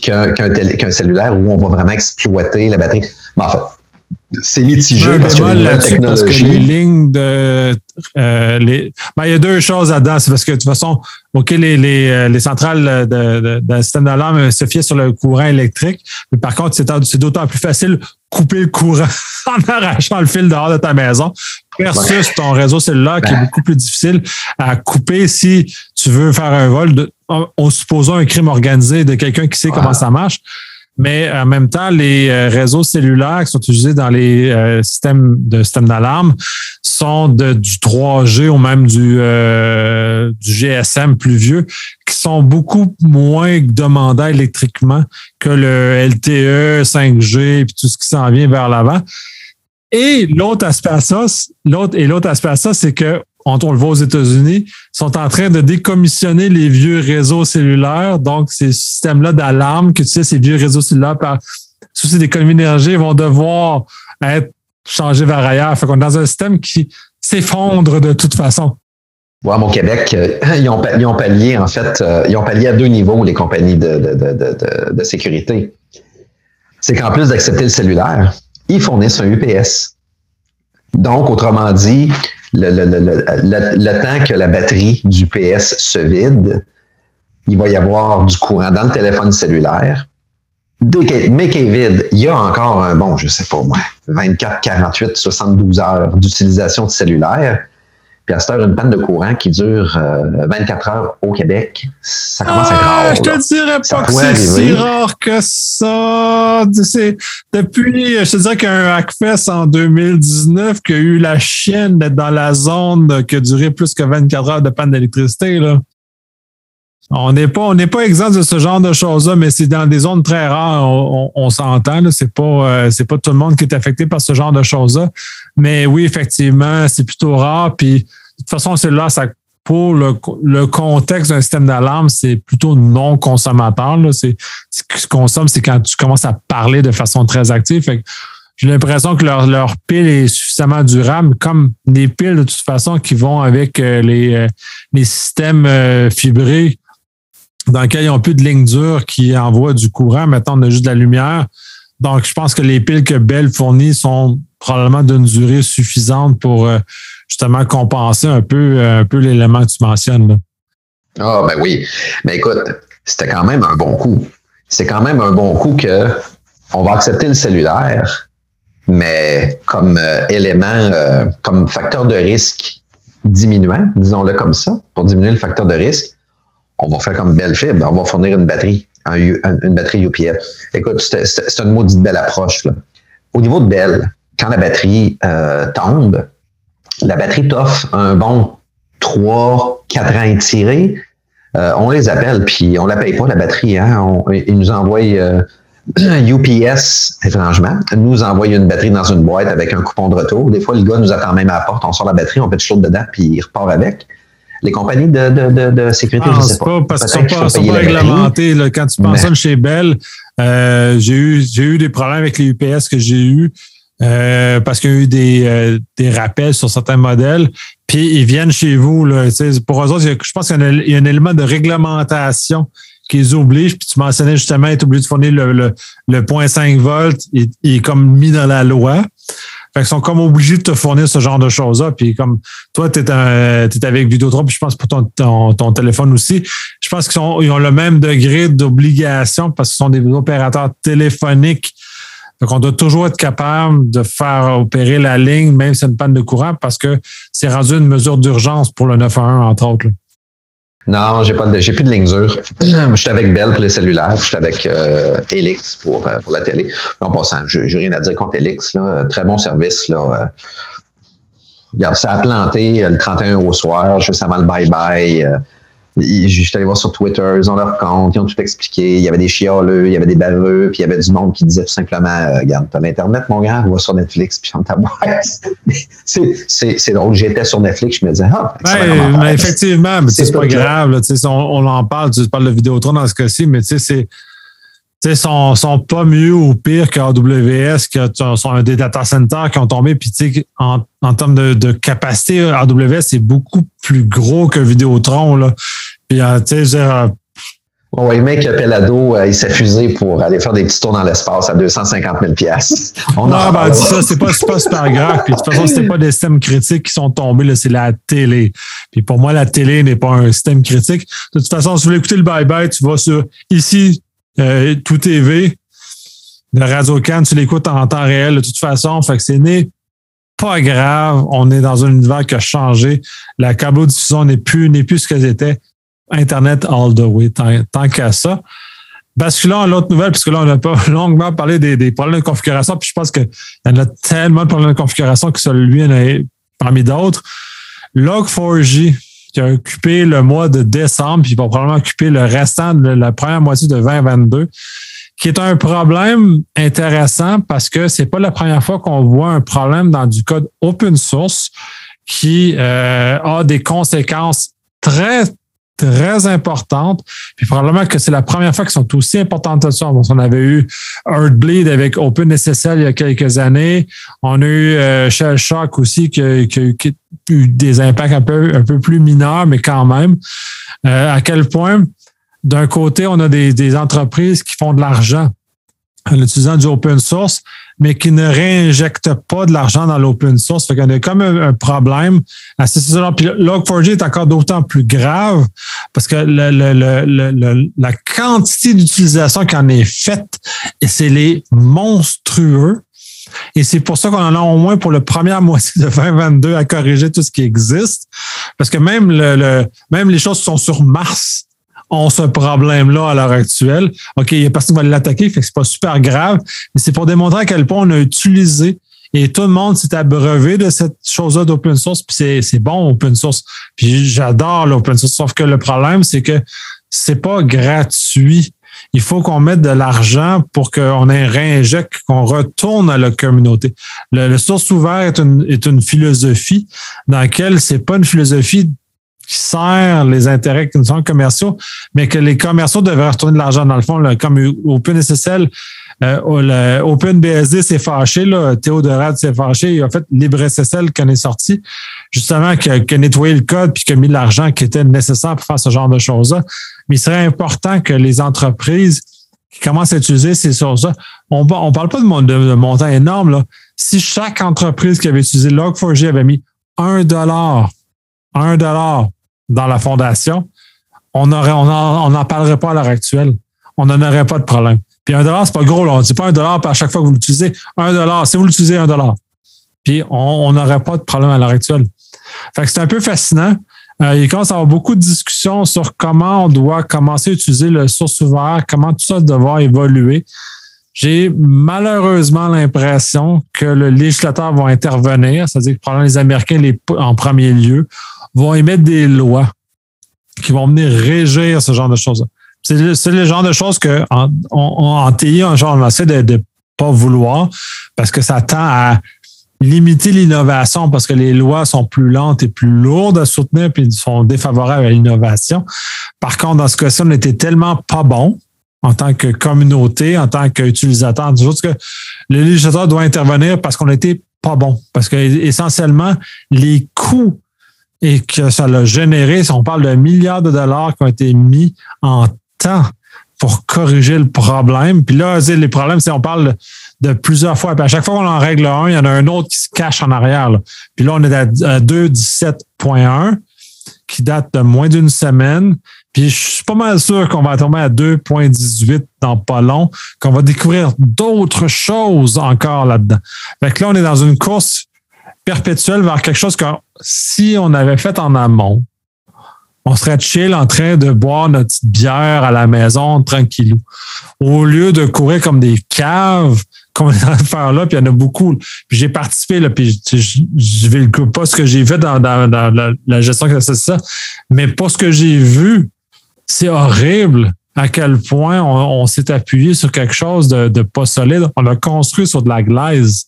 qu'un cellulaire où on va vraiment exploiter la batterie. Mais en fait, c'est mitigé parce que la technologie. les lignes de. Euh, les, ben, il y a deux choses là-dedans. C'est parce que de toute façon, OK, les, les, euh, les centrales de, de, système d'alarme se fient sur le courant électrique. Mais par contre, c'est d'autant plus facile couper le courant en arrachant le fil dehors de ta maison versus ton réseau cellulaire qui est ben. beaucoup plus difficile à couper si tu veux faire un vol de, en supposant un crime organisé de quelqu'un qui sait comment ça marche. Mais en même temps, les euh, réseaux cellulaires qui sont utilisés dans les euh, systèmes de systèmes d'alarme sont du 3G ou même du, euh, GSM plus vieux, qui sont beaucoup moins demandés électriquement que le LTE, 5G et tout ce qui s'en vient vers l'avant. Et l'autre aspect ça, l'autre et l'autre aspect à ça, c'est que on, le voit aux États-Unis, sont en train de décommissionner les vieux réseaux cellulaires. Donc, ces systèmes-là d'alarme que tu sais, ces vieux réseaux cellulaires par souci d'économie d'énergie vont devoir être changés vers ailleurs. Fait qu'on est dans un système qui s'effondre de toute façon. Ouais, mon Québec, euh, ils, ont, ils, ont, pallié, en fait, euh, ils ont pallié à deux niveaux les compagnies de, de, de sécurité. C'est qu'en plus d'accepter le cellulaire, ils fournissent un UPS. Donc, autrement dit, le, le, le, le, temps que la batterie du PS se vide, il va y avoir du courant dans le téléphone cellulaire. mais qu'il est vide, il y a encore un bon, je sais pas moi, 24, 48, 72 heures d'utilisation de cellulaire. Puis à cette heure, une panne de courant qui dure 24 euh, heures au Québec, ça commence à être ah, rare. Je te dirais pas que c'est si rare que ça. depuis, je te dirais qu'un Hackfest en 2019 qui a eu la chienne d'être dans la zone qui a duré plus que 24 heures de panne d'électricité, là. On n'est pas, on n'est pas exempt de ce genre de choses-là, mais c'est dans des zones très rares. On, s'entend. C'est pas, euh, c'est pas tout le monde qui est affecté par ce genre de choses-là. Mais oui, effectivement, c'est plutôt rare. Puis de toute façon, c'est là, ça, pour le, le contexte d'un système d'alarme, c'est plutôt non consommateur. Là. C'est, ce que tu consommes, c'est quand tu commences à parler de façon très active. j'ai l'impression que leur, leur pile est suffisamment durable, comme des piles de toute façon qui vont avec euh, les, euh, les systèmes fibrés dans lequel ils n'ont plus de ligne dure qui envoie du courant. Maintenant, on a juste de la lumière. Donc, je pense que les piles que Bell fournit sont probablement d'une durée suffisante pour euh, justement compenser un peu, un peu l'élément que tu mentionnes. Ah, ben oui. Mais écoute, c'était quand même un bon coup. C'est quand même un bon coup que on va accepter le cellulaire, mais comme euh, élément, euh, comme facteur de risque diminuant, disons-le comme ça, pour diminuer le facteur de risque, on va faire comme belle fibre, on va fournir une batterie, une batterie UPS. Écoute, c'est une maudite belle approche. Au niveau de Bell, quand la batterie euh, tombe, la batterie t'offre un bon 3, 4 ans étiré. Euh, on les appelle, puis on la paye pas, la batterie. Hein? ils nous envoient euh, UPS, étrangement, nous envoie une batterie dans une boîte avec un coupon de retour. Des fois, le gars nous attend même à la porte, on sort la batterie, on du chaud dedans, puis il repart avec les compagnies de, de, de, sécurité, je ne sais pas. parce qu'ils ne sont pas, sont pas réglementés. Là. Quand tu penses chez Bell, Euh, j'ai eu, j'ai eu des problèmes avec les UPS que j'ai eu euh, parce qu'il y a eu des, euh, des rappels sur certains modèles. Puis ils viennent chez vous. Là, pour eux autres, je pense qu'il y a un, élément de réglementation qui les oblige. Puis tu mentionnais justement être obligé de fournir le, le, le 0.5 volts. Il, il, est comme mis dans la loi. Fait qu'ils sont comme obligés de te fournir ce genre de choses-là. Puis comme toi, tu es, avec Vidéotron, puis je pense pour ton, ton, ton téléphone aussi. Je pense qu'ils ils ont le même degré d'obligation parce ce sont des opérateurs téléphoniques. Donc, on doit toujours être capable de faire opérer la ligne, même si c'est une panne de courant, parce que c'est rendu une mesure d'urgence pour le 911, entre autres. Non, j'ai pas de, j'ai plus de ligne dure. Je suis avec Bell pour les cellulaires, je suis avec euh, Elix pour, euh, pour la télé. En passant, je n'ai rien à dire contre Elix. Là. Très bon service. Là. Euh, regarde, ça a planté le 31 au soir, juste avant le bye-bye. Je suis allé voir sur Twitter, ils ont leur compte, ils ont tout expliqué. Il y avait des chialeux, il y avait des baveux, puis il y avait du monde qui disait tout simplement euh, Regarde, t'as l'Internet, mon gars, va sur Netflix, puis on ta C'est drôle, j'étais sur Netflix, je me disais Ah, ouais, mais effectivement, mais c'est pas grave. Là, on, on en parle, tu parles de Vidéotron dans ce cas-ci, mais tu sais, c'est sais, sont, sont pas mieux ou pire qu'AWS, qui sont des data centers qui ont tombé. Puis, tu sais, en, en termes de, de capacité, AWS, c'est beaucoup plus gros que Vidéotron, là. Puis, euh, tu sais, euh, oui, le mec Pelado, euh, il s'est fusé pour aller faire des petits tours dans l'espace à 250 000 pièces. On non, ben, ça, c'est pas, pas super grave. Puis, de toute façon, c'était pas des systèmes critiques qui sont tombés, là, c'est la télé. Puis, pour moi, la télé n'est pas un système critique. De toute façon, si vous voulez écouter le bye-bye, tu vas sur ici, euh, tout TV de Radio Cannes, tu l'écoutes en temps réel de toute façon. Fait que c'est né pas grave. On est dans un univers qui a changé. La câble diffusion n'est plus, n'est plus ce que c'était. Internet all the way, tant, qu'à ça. Basculant à l'autre nouvelle, puisque là, on a pas longuement parlé des, problèmes de configuration, puis je pense qu'il y en a tellement de problèmes de configuration que celui en a parmi d'autres. Log4j, qui a occupé le mois de décembre, puis il va probablement occuper le restant de la première moitié de 2022, qui est un problème intéressant parce que c'est pas la première fois qu'on voit un problème dans du code open source qui euh, a des conséquences très très importantes. Puis probablement que c'est la première fois qu'ils sont aussi importantes que ça. on avait eu Earthbleed avec OpenSSL il y a quelques années. On a eu euh, Shell Shock aussi qui, a eu des impacts un peu, un peu plus mineurs, mais quand même. Euh, à quel point, d'un côté, on a des entreprises qui font de l'argent en utilisant du open source, mais qui ne réinjectent pas de l'argent dans l'open source. Fait qu'on a comme un, problème à ce Puis Log4j est encore d'autant plus grave parce que le, le, la quantité d'utilisation qui en est faite, c'est les monstrueux. Et c'est pour ça qu'on en a au moins pour le première moitié de 2022 à corriger tout ce qui existe. Parce que même, le, même les choses sont sur Mars ont ce problème-là à l'heure actuelle. OK, il y a personne qui va l'attaquer, fait que c'est pas super grave, mais c'est pour démontrer à quel point on a utilisé et tout le monde s'est abreuvé de cette chose-là d'open source, puis c'est bon open source. Puis j'adore l'open source, sauf que le problème, c'est que c'est pas gratuit. Il faut qu'on mette de l'argent pour qu'on réinjecte, qu'on retourne à la communauté. Le, source ouvert est une, est une philosophie dans laquelle c'est pas une philosophie qui sert les intérêts qui sont commerciaux, mais que les commerciaux devraient retourner de l'argent dans le fond, comme OpenSSL, euh, OpenBSD s'est fâché, là, Théodorade s'est fâché, il a fait LibreSSL qu'on est sorti, justement, qui a, nettoyé le code puis qui a mis l'argent qui était nécessaire pour faire ce genre de choses-là. Mais il serait important que les entreprises qui commencent à utiliser ces sources-là, on ne parle pas de, de, de là. Si chaque entreprise qui avait utilisé Log4j avait mis un dollar, un dollar dans la fondation, on on n'en parlerait pas à l'heure actuelle. On n'en aurait pas de problème. Puis un dollar, c'est pas gros, là. C'est pas un dollar à chaque fois que vous l'utilisez. Un dollar, si vous l'utilisez, un dollar. Puis on n'aurait pas de problème à l'heure actuelle. Fait que c'est un peu fascinant. Euh, il commence à avoir beaucoup de discussions sur comment on doit commencer à utiliser le source ouvert, comment tout ça doit évoluer. J'ai malheureusement l'impression que le législateur va intervenir, c'est-à-dire que probablement les Américains les, en premier lieu vont émettre des lois qui vont venir régir ce genre de choses. C'est le, genre de choses que en, en, TI, on, genre, on essaie de ne pas vouloir parce que ça tend à limiter l'innovation parce que les lois sont plus lentes et plus lourdes à soutenir puis sont défavorables à l'innovation. Par contre, dans ce cas-ci, on était tellement pas bon en tant que communauté, en tant qu'utilisateur. que le législateur doit intervenir parce qu'on n'était pas bon. Parce que essentiellement, les coûts et que ça l'a généré, si on parle de milliards de dollars qui ont été mis en temps pour corriger le problème. Puis là, les problèmes, c'est on parle de plusieurs fois. Puis à chaque fois qu'on en règle un, il y en a un autre qui se cache en arrière. Puis là, on est à 2,17.1 qui date de moins d'une semaine. Puis je suis pas mal sûr qu'on va tomber à 2.18 dans pas long, qu'on va découvrir d'autres choses encore là-dedans. Fait que là, on est dans une course perpétuelle vers quelque chose que si on avait fait en amont, on serait chill en train de boire notre bière à la maison tranquillou. Au lieu de courir comme des caves, comme on est de faire là, puis il y en a beaucoup. J'ai participé, là, puis je, vais le pas ce que j'ai fait dans, la, gestion que c'est ça, mais pas ce que j'ai vu. C'est horrible à quel point on, s'est appuyé sur quelque chose de, pas solide. On a construit sur de la glaise.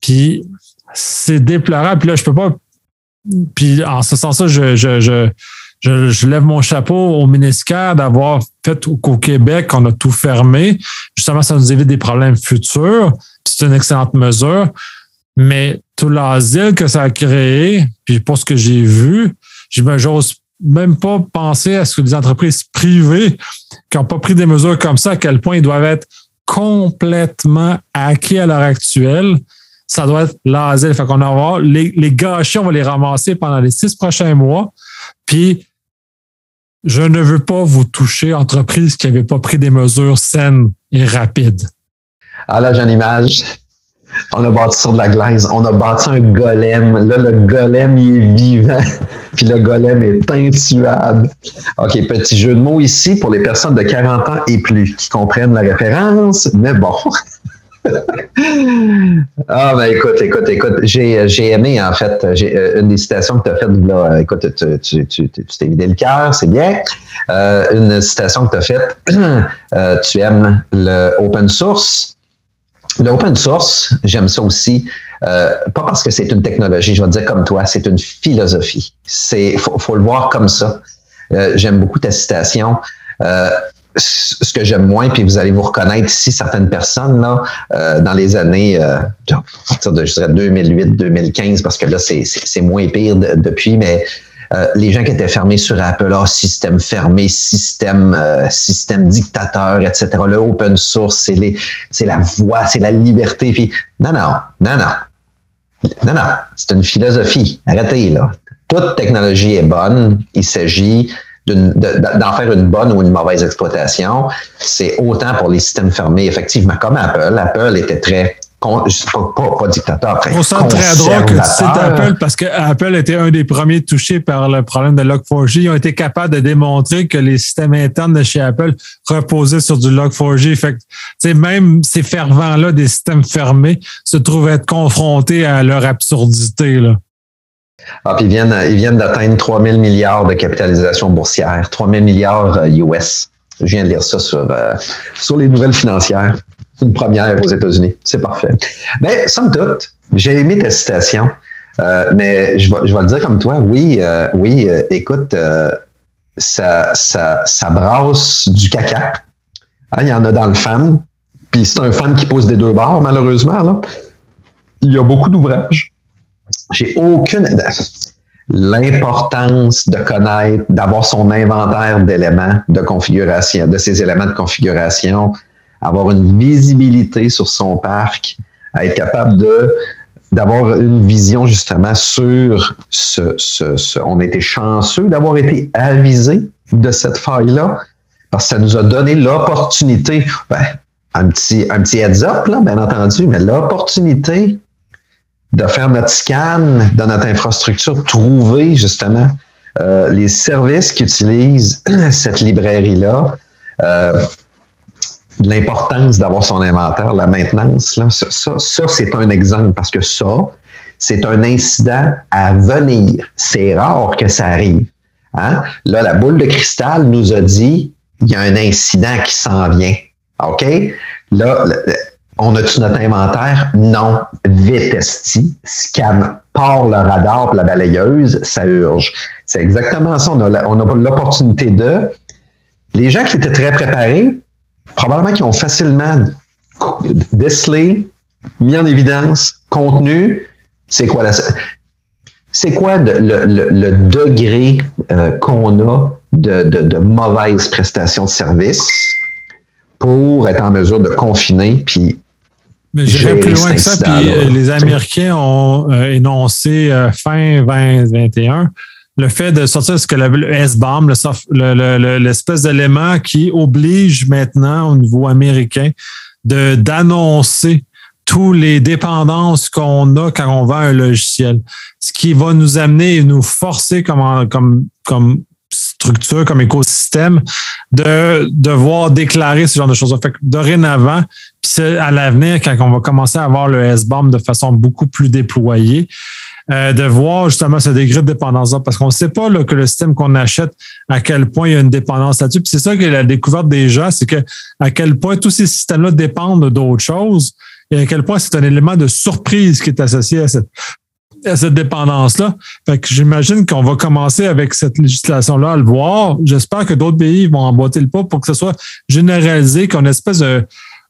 Puis c'est déplorable. Puis là, je peux pas. Puis en ce sens-là, je, je, je, lève mon chapeau au ministère d'avoir fait qu'au Québec, on a tout fermé. Justement, ça nous évite des problèmes futurs. C'est une excellente mesure. Mais tout l'asile que ça a créé, puis pour ce que j'ai vu, j'ose même pas penser à ce que les entreprises privées qui n'ont pas pris des mesures comme ça, à quel point ils doivent être complètement acquis à l'heure actuelle ça doit être l'asile. Fait qu'on va les, les gâchis, on va les ramasser pendant les six prochains mois. Puis, je ne veux pas vous toucher, entreprise qui n'avait pas pris des mesures saines et rapides. Ah là, j'ai une image. On a bâti sur de la glaise. On a bâti un golem. Là, le golem, il est vivant. Puis le golem est intuable. OK, petit jeu de mots ici pour les personnes de 40 ans et plus qui comprennent la référence. Mais bon. ah, ben écoute, écoute, écoute, j'ai, aimé, en fait, euh, une des citations que tu as faites, là, écoute, tu, t'es vidé le cœur, c'est bien. Euh, une citation que tu as faite, euh, tu aimes le open source. Le open source, j'aime ça aussi, pas parce que c'est une technologie, je vais te dire comme toi, c'est une philosophie. C'est, faut, faut le voir comme ça. j'aime beaucoup ta citation ce que j'aime moins, puis vous allez vous reconnaître ici, certaines personnes, là, euh, dans les années, euh, à partir de, je dirais, 2008, 2015, parce que là, c'est moins pire depuis, mais euh, les gens qui étaient fermés sur Apple, ah, système fermé, système, système dictateur, etc. Le open source, c'est c'est la voix, c'est la liberté. Puis, non, non, non, non. Non, non, c'est une philosophie. Arrêtez, là. Toute technologie est bonne. Il s'agit d'en faire une bonne ou une mauvaise exploitation, c'est autant pour les systèmes fermés, effectivement, comme Apple. Apple était très pas, pas, dictateur, très On sent très drôle que c'est Apple parce que Apple était un des premiers touchés par le problème de Log4j. Ils ont été capables de démontrer que les systèmes internes de chez Apple reposaient sur du Log4j. Fait que, même ces fervents-là des systèmes fermés se trouvaient être confrontés à leur absurdité. Là. Ah, puis ils viennent, ils viennent d'atteindre 3 000 milliards de capitalisation boursière, 3 000 milliards US. Euh, Je viens de lire ça sur, euh, sur les nouvelles financières. C'est une première aux États-Unis. C'est parfait. Mais somme toute, j'ai aimé ta citation, euh, mais je vais, je vais le dire comme toi. Oui, oui, écoute, ça, ça, ça brasse du caca. Hein, il y en a dans le fan. Puis c'est un fan qui pose des deux barres, malheureusement. Là. Il y a beaucoup d'ouvrages j'ai aucune. L'importance de connaître, d'avoir son inventaire d'éléments de configuration, de ces éléments de configuration, avoir une visibilité sur son parc, être capable de d'avoir une vision justement sur ce, ce, on était chanceux d'avoir été avisé de cette faille-là parce que ça nous a donné l'opportunité, ben, un petit, un petit heads up, là, bien entendu, mais l'opportunité de faire notre scan dans notre infrastructure, trouver justement euh, les services qui utilisent cette librairie-là, euh, l'importance d'avoir son inventaire, la maintenance, là, ça, ça, c'est un exemple parce que ça, c'est un incident à venir. C'est rare que ça arrive. Hein? Là, la boule de cristal nous a dit, il y a un incident qui s'en vient. OK? Là, on a-tu notre inventaire? Non. Vite, esti. Scan. Part le radar la balayeuse, ça urge. C'est exactement ça. On a l'opportunité de. les gens qui étaient très préparés, probablement qui ont facilement décelé, mis en évidence, contenu, c'est quoi la, c'est quoi le, degré euh, qu'on a de, de, mauvaise prestation de service pour être en mesure de confiner puis mais j'irais plus loin que ça. Puis euh, les Américains ont euh, énoncé fin 2021 le fait de sortir ce que le S-BAM, l'espèce d'élément qui oblige maintenant au niveau américain de d'annoncer tous les dépendances qu'on a quand on vend un logiciel. Ce qui va nous amener et nous forcer comme, comme, comme structure, comme écosystème, de devoir déclarer ce genre de choses. Fait que dorénavant, puis à l'avenir, quand on va commencer à avoir le S-BOM de façon beaucoup plus déployée, euh, de voir justement ce degré de dépendance-là, parce qu'on ne sait pas là, que le système qu'on achète, à quel point il y a une dépendance là-dessus. Puis c'est ça que la découverte des gens, c'est que à quel point tous ces systèmes-là dépendent d'autres choses et à quel point c'est un élément de surprise qui est associé à cette, à cette dépendance-là. Que j'imagine qu'on va commencer avec cette législation-là à le voir. J'espère que d'autres pays vont emboîter le pas pour que ce soit généralisé, qu'on espèce de,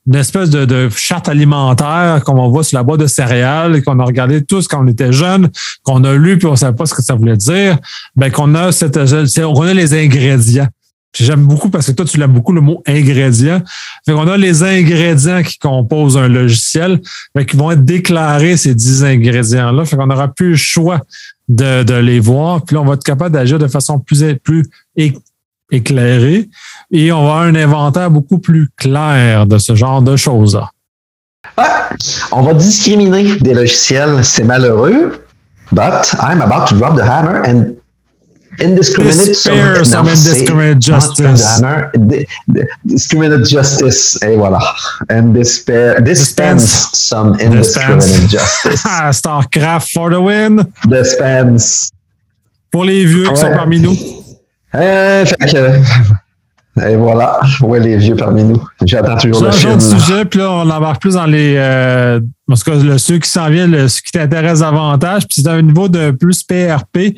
une espèce de, charte alimentaire qu'on voit sur la boîte de céréales, qu'on a regardé tous quand on était jeunes, qu'on a lu puis on ne savait pas ce que ça voulait dire, ben qu'on a cette, on a les ingrédients. J'aime beaucoup parce que toi, tu l'aimes beaucoup le mot ingrédient. Fait qu'on a les ingrédients qui composent un logiciel, mais qui vont être déclarés, ces dix ingrédients-là. Fait qu'on n'aura plus le choix de, les voir. Puis là, on va être capable d'agir de façon plus, plus éclairée et on va avoir un inventaire beaucoup plus clair de ce genre de choses-là. on va discriminer des logiciels, c'est malheureux, but I'm about to drop the hammer and indiscriminate some, some indiscriminate justice? Discriminate justice. Et voilà. And despair, dispense, some indiscriminate justice. Starcraft for the win. Dispense. Pour les vieux qui sont parmi nous. Euh, fait que, et voilà, ouais, les vieux parmi nous. J'attends toujours le film. sujet, puis là, on embarque plus dans les. Euh, parce que le, ceux qui s'en viennent, ce qui t'intéresse davantage, puis c'est un niveau de plus PRP,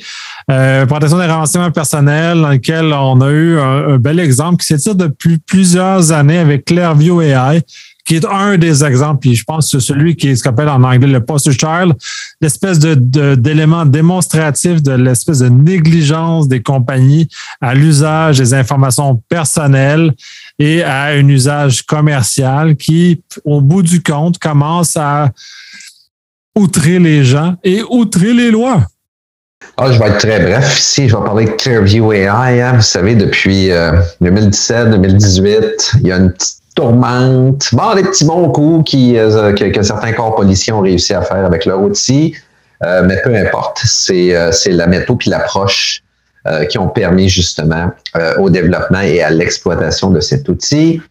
euh, protection des renseignements personnels, dans lequel on a eu un, un bel exemple qui s'étire depuis plusieurs années avec Clairview AI qui est un des exemples, puis je pense que c'est celui qui est ce qu'on appelle en anglais le poster child, l'espèce de, d'élément démonstratif de l'espèce de négligence des compagnies à l'usage des informations personnelles et à un usage commercial qui, au bout du compte, commence à outrer les gens et outrer les lois. Ah, je vais être très bref ici. Je vais parler de Clearview AI. Hein. Vous savez, depuis 2017-2018, euh, il y a une petite tourmente. Bon, des petits bons coups qui, euh, que, certains corps policiers ont réussi à faire avec leur outil, euh, mais peu importe. C'est euh, la méthode puis l'approche qui ont permis justement au développement et à l'exploitation de cet outil.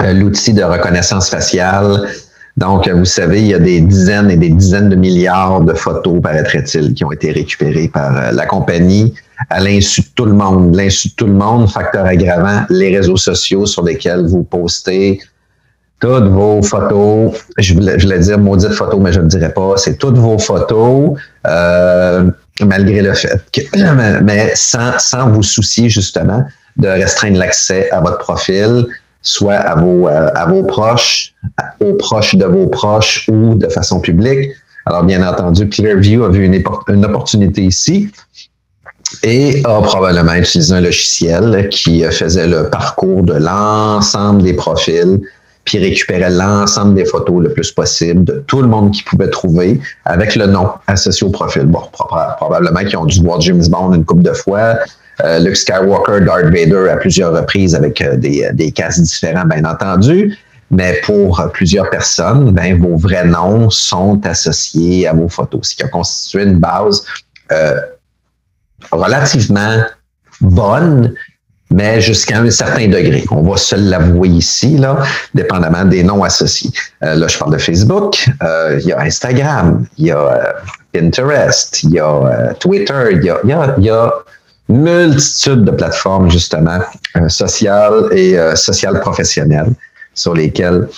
L'outil de reconnaissance faciale. Donc, vous savez, il y a des dizaines et des dizaines de milliards de photos, paraîtrait-il, qui ont été récupérées par la compagnie à l'insu de tout le monde. L'insu de tout le monde, facteur aggravant, les réseaux sociaux sur lesquels vous postez toutes vos photos. Je voulais, dire maudite photo, mais je ne le dirais pas. C'est toutes vos photos, euh, malgré le fait que, mais sans, sans vous soucier justement de restreindre l'accès à votre profil, soit à vos, euh, à vos proches, aux proches de vos proches ou de façon publique. Alors, bien entendu, Clearview a vu une opportunité ici et a probablement utilisé un logiciel qui faisait le parcours de l'ensemble des profils, puis récupérait l'ensemble des photos le plus possible de tout le monde qui pouvait trouver avec le nom associé au profil. Bon, probablement qu'ils ont dû voir James Bond une couple de fois, euh, Luke Skywalker, Darth Vader à plusieurs reprises avec euh, des, des casques différents, bien entendu. Mais pour plusieurs personnes, ben, vos vrais noms sont associés à vos photos, ce qui a constitué une base euh, relativement bonne, mais jusqu'à un certain degré. On va se l'avouer ici, là, dépendamment des noms associés. Euh, là, je parle de Facebook, euh, il y a Instagram, il y a euh, Pinterest, il y a Twitter, il y a, il y a, multitude de plateformes, justement, sociales et sociales professionnelles sur lesquelles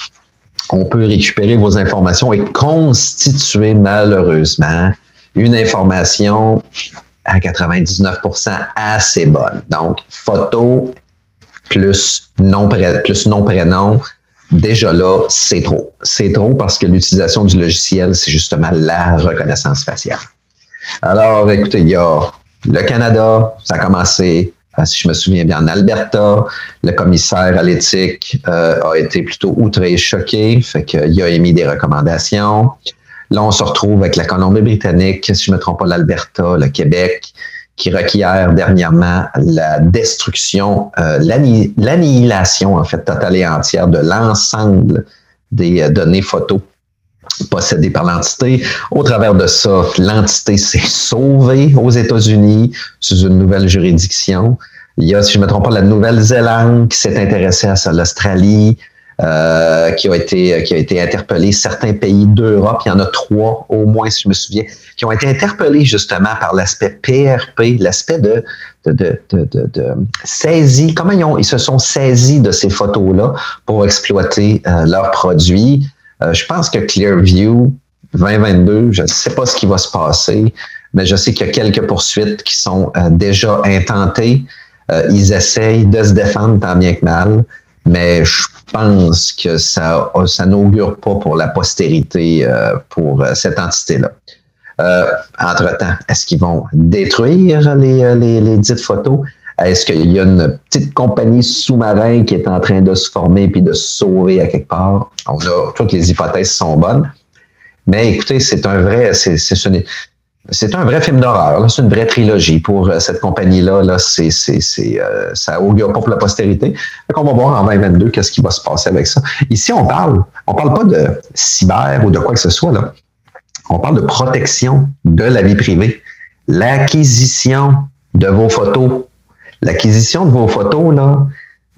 on peut récupérer vos informations et constituer malheureusement une information à 99% assez bonne. Donc, photo, plus nom, plus nom prénom, déjà là, c'est trop. C'est trop parce que l'utilisation du logiciel, c'est justement la reconnaissance faciale. Alors, écoutez, il y a le Canada, ça a commencé, euh, si je me souviens bien, en Alberta. Le commissaire à l'éthique euh, a été plutôt outré et choqué, fait qu'il a émis des recommandations. Là, on se retrouve avec la Colombie-Britannique, si je ne me trompe pas, l'Alberta, le Québec, qui requiert dernièrement la destruction, euh, l'annihilation, en fait, totale et entière de l'ensemble des euh, données photos possédées par l'entité. Au travers de ça, l'entité s'est sauvée aux États-Unis sous une nouvelle juridiction. Il y a, si je ne me trompe pas, la Nouvelle-Zélande qui s'est intéressée à ça, l'Australie, euh, qui ont été qui a été interpellé certains pays d'Europe, il y en a trois au moins si je me souviens, qui ont été interpellés justement par l'aspect PRP, l'aspect de de, de, de, de, saisie, comment ils, ont, ils se sont saisis de ces photos-là pour exploiter euh, leurs produits? Euh, je pense que Clearview 2022, je ne sais pas ce qui va se passer, mais je sais qu'il y a quelques poursuites qui sont déjà intentées. ils essayent de se défendre tant bien que mal mais je pense que ça, ça n'augure pas pour la postérité euh, pour euh, cette entité-là. Euh, entre-temps, est-ce qu'ils vont détruire les, les, les dites photos? Est-ce qu'il y a une petite compagnie sous-marin qui est en train de se former puis de se sauver à quelque part? On a, toutes les hypothèses sont bonnes. Mais écoutez, c'est un vrai, c'est, un vrai film d'horreur. C'est une vraie trilogie pour euh, cette compagnie-là. Là, c'est, c'est, c'est, euh, ça augure pas pour la postérité. Donc, on va voir en 2022 qu'est-ce qui va se passer avec ça. Ici, on parle, on parle pas de cyber ou de quoi que ce soit. Là. On parle de protection de la vie privée. L'acquisition de vos photos. L'acquisition de vos photos, là,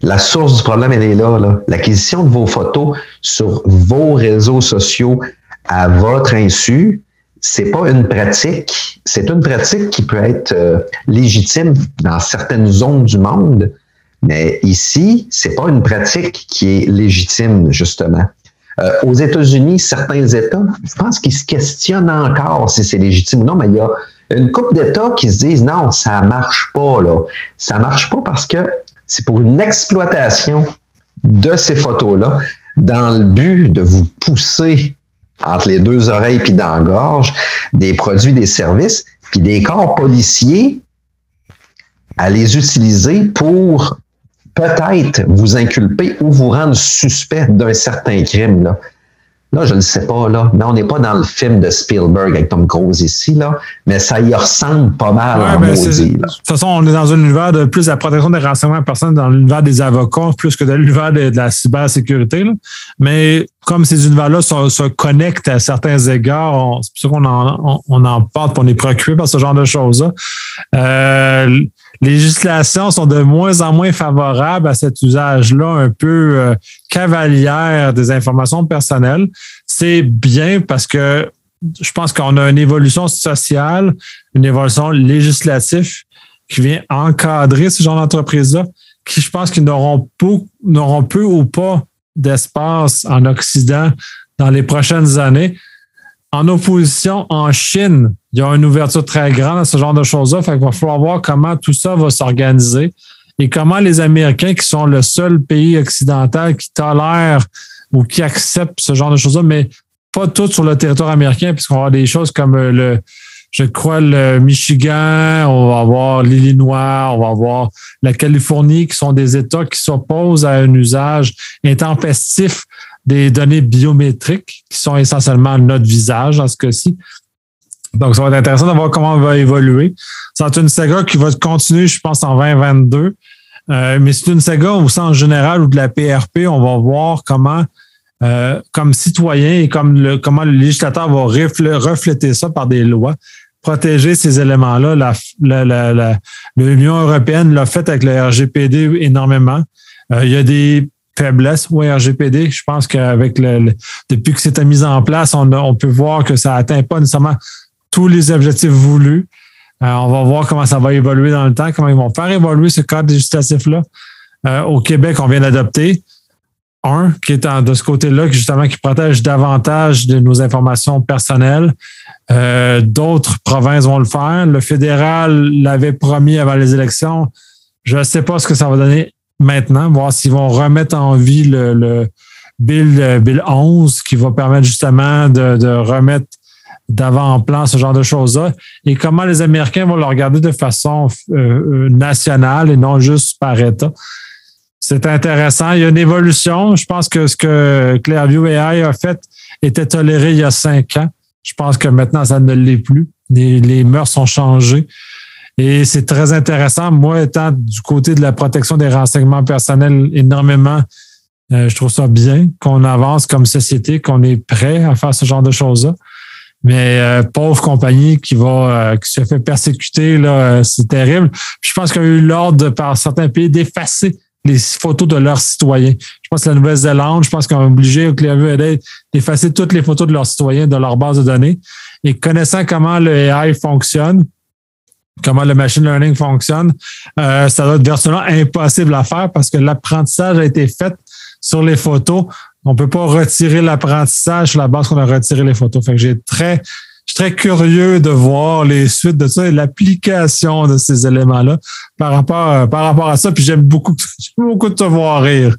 la source du problème, elle est là. là. L'acquisition de vos photos sur vos réseaux sociaux à votre insu, c'est pas une pratique, c'est une pratique qui peut être euh, légitime dans certaines zones du monde, mais ici, c'est pas une pratique qui est légitime justement. Euh, aux États-Unis, certains États, je pense qu'ils se questionnent encore si c'est légitime ou non, mais il y a une couple d'États qui se disent non, ça marche pas là, ça marche pas parce que c'est pour une exploitation de ces photos-là dans le but de vous pousser entre les deux oreilles puis dans gorge, des produits, des services, puis des corps policiers à les utiliser pour peut-être vous inculper ou vous rendre suspect d'un certain crime. Là. Là, je ne sais pas, là. Mais on n'est pas dans le film de Spielberg avec Tom Cruise ici, là. Mais ça y ressemble pas mal en ben, maudit, De toute façon, on est dans un univers de plus la protection des renseignements personnels dans l'univers des avocats, plus que dans l'univers de, la cybersécurité. Là. Mais comme ces univers-là se, connectent à certains égards, c'est pour ça qu'on en, on, en parle, on est préoccupé par ce genre de choses-là. Euh, les législations sont de moins en moins favorables à cet usage-là un peu euh, cavalière des informations personnelles. C'est bien parce que je pense qu'on a une évolution sociale, une évolution législative qui vient encadrer ce genre d'entreprise-là, qui je pense qu'ils n'auront n'auront peu ou pas d'espace en Occident dans les prochaines années. En opposition, en Chine, il y a une ouverture très grande à ce genre de choses-là. Fait qu'il va falloir voir comment tout ça va s'organiser et comment les Américains, qui sont le seul pays occidental qui tolère ou qui accepte ce genre de choses-là, mais pas tout sur le territoire américain, puisqu'on va avoir des choses comme euh, le, je crois, le Michigan, on va avoir l'Illinois, on va avoir la Californie, qui sont des États qui s'opposent à un usage intempestif des données biométriques, qui sont essentiellement notre visage dans ce cas-ci. Donc, ça va être intéressant de voir comment on va évoluer. C'est une saga qui va continuer, je pense, en 2022. Euh, mais c'est une saga au sens général ou de la PRP, on va voir comment, euh, comme citoyen et comme le, comment le législateur va refléter ça par des lois, protéger ces éléments-là. L'Union européenne l'a fait avec le RGPD énormément. Euh, il y a des faiblesses au RGPD. Je pense qu'avec le, depuis que c'était mis en place, on, peut voir que ça n'atteint pas nécessairement tous les objectifs voulus. Euh, on va voir comment ça va évoluer dans le temps, comment ils vont faire évoluer ce cadre législatif-là. Euh, au Québec, on vient d'adopter un qui est de ce côté-là, justement, qui protège davantage de nos informations personnelles. Euh, d'autres provinces vont le faire. Le fédéral l'avait promis avant les élections. Je ne sais pas ce que ça va donner maintenant, voir s'ils vont remettre en vie le, Bill, Bill 11 qui va permettre justement de, remettre d'avant-plan ce genre de choses-là et comment les Américains vont le regarder de façon nationale et non juste par État. C'est intéressant. Il y a une évolution. Je pense que ce que Clearview AI a fait était toléré il y a cinq ans. Je pense que maintenant, ça ne l'est plus. Les, les mœurs sont changées. Et c'est très intéressant. Moi, étant du côté de la protection des renseignements personnels énormément, euh, je trouve ça bien qu'on avance comme société, qu'on est prêt à faire ce genre de choses-là. Mais euh, pauvre compagnie qui va euh, qui se fait persécuter, là, c'est terrible. je pense qu'il y a eu l'ordre par certains pays d'effacer les photos de leurs citoyens. Je pense que la Nouvelle-Zélande, je pense qu'on est obligé au d'effacer toutes les photos de leurs citoyens de leur base de données. Et connaissant comment le AI fonctionne, comment le machine learning fonctionne, euh, ça doit être virtuellement impossible à faire parce que l'apprentissage a été fait sur les photos. On peut pas retirer l'apprentissage sur la base qu'on a retiré les photos. J'ai très je suis très curieux de voir les suites de ça et l'application de ces éléments-là par rapport, euh, par rapport à ça. Puis j'aime beaucoup, beaucoup de te voir rire.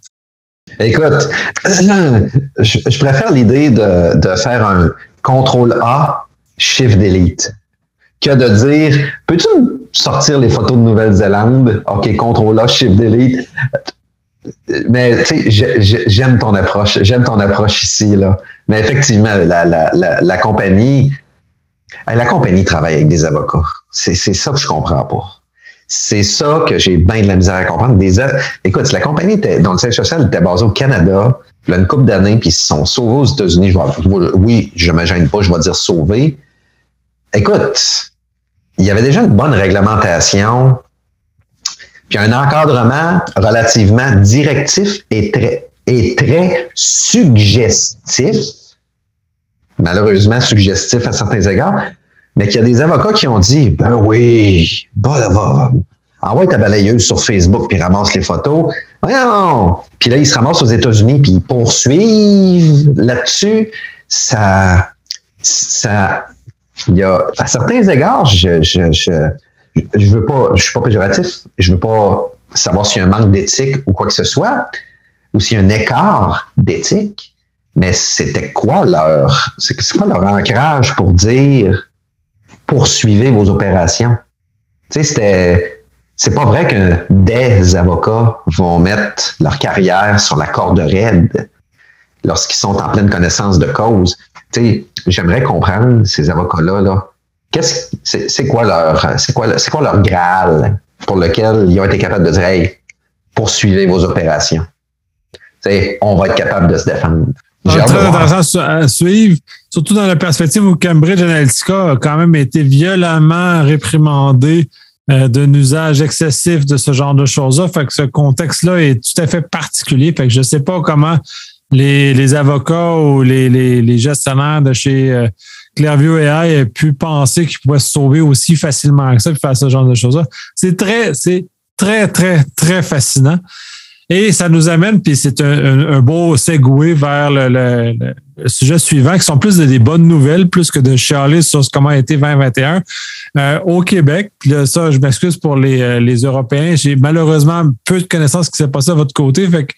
Écoute, je, préfère l'idée de, de, faire un contrôle A, shift delete, que de dire peux-tu sortir les photos de Nouvelle-Zélande? OK, contrôle shift delete. Mais tu sais, j'aime ton approche. J'aime ton approche ici. Là. Mais effectivement, la, la, la, la compagnie, la compagnie travaille avec des avocats. C'est ça que je comprends pas. C'est ça que j'ai bien de la misère à comprendre. Des, écoute, la compagnie était, dont le siège social était basé au Canada, il y a une couple d'années, puis ils se sont sauvés aux États-Unis. Oui, je ne me gêne pas, je vais dire sauvés. Écoute, il y avait déjà une bonne réglementation, puis un encadrement relativement directif et très, et très suggestif malheureusement suggestif à certains égards, mais qu'il y a des avocats qui ont dit Ben oui, bah va, envoie ta balayeuse sur Facebook puis ramasse les photos. Non! Puis là, ils se ramassent aux États-Unis puis ils poursuivent là-dessus. Ça, ça, il y a, à certains égards, je, je, je, je veux pas, je suis pas péjoratif, je veux pas savoir s'il y a un manque d'éthique ou quoi que ce soit, ou s'il y a un écart d'éthique. Mais c'était quoi leur, c'est quoi leur ancrage pour dire poursuivez vos opérations? Tu sais, c'était, c'est pas vrai que des avocats vont mettre leur carrière sur la corde raide lorsqu'ils sont en pleine connaissance de cause. J'aimerais comprendre ces avocats-là, là. Qu'est-ce, c'est, c'est quoi leur, c'est quoi, c'est quoi leur graal pour lequel ils ont été capables de dire, hey, poursuivez vos opérations? Tu sais, on va être capable de se défendre. C'est très intéressant à suivre, surtout dans la perspective où Cambridge Analytica a quand même été violemment réprimandé euh, d'un usage excessif de ce genre de choses-là. Fait que ce contexte-là est tout à fait particulier. Fait que je ne sais pas comment les, les avocats ou les, les, les, gestionnaires de chez euh, Clearview AI aient pu penser qu'ils pouvaient se sauver aussi facilement que ça et faire ce genre de choses-là. C'est très, c'est très, très, très fascinant. Et ça nous amène, puis c'est un, beau segway vers le, sujet suivant, qui sont plus des bonnes nouvelles, plus que de chialer sur comment a été 2021. Euh, au Québec, là, ça, je m'excuse pour les, euh, les Européens, j'ai malheureusement peu de connaissances ce qui s'est passé à votre côté. Fait que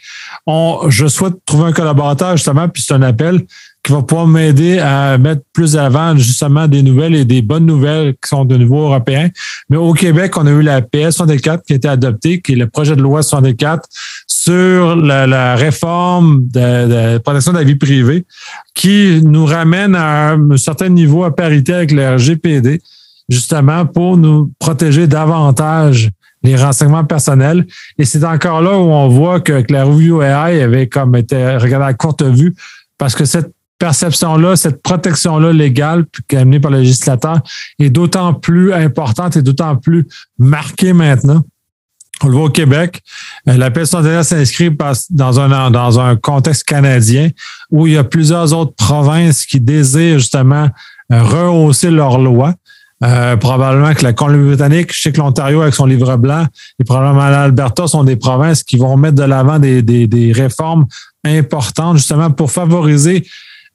on, je souhaite trouver un collaborateur, justement, puis c'est un appel qui va pouvoir m'aider à mettre plus avant justement des nouvelles et des bonnes nouvelles qui sont de niveau européen. Mais au Québec, on a eu la PS 64 qui a été adoptée, qui est le projet de loi 64 sur la, réforme de, protection de la vie privée, qui nous ramène à un certain niveau à parité avec le RGPD, justement pour nous protéger davantage les renseignements personnels. Et c'est encore là où on voit que, la review AI avait comme été regardée à courte vue parce que cette perception-là, cette protection-là légale amenée par le législateur est d'autant plus importante et d'autant plus marquée maintenant. On le voit au Québec. Euh, la paix s'inscrit dans un, dans un contexte canadien où il y a plusieurs autres provinces qui désirent justement euh, rehausser leurs lois. Euh, probablement que la Colombie-Britannique, je sais que l'Ontario avec son livre blanc et probablement l'Alberta sont des provinces qui vont mettre de l'avant des, des, des réformes importantes justement pour favoriser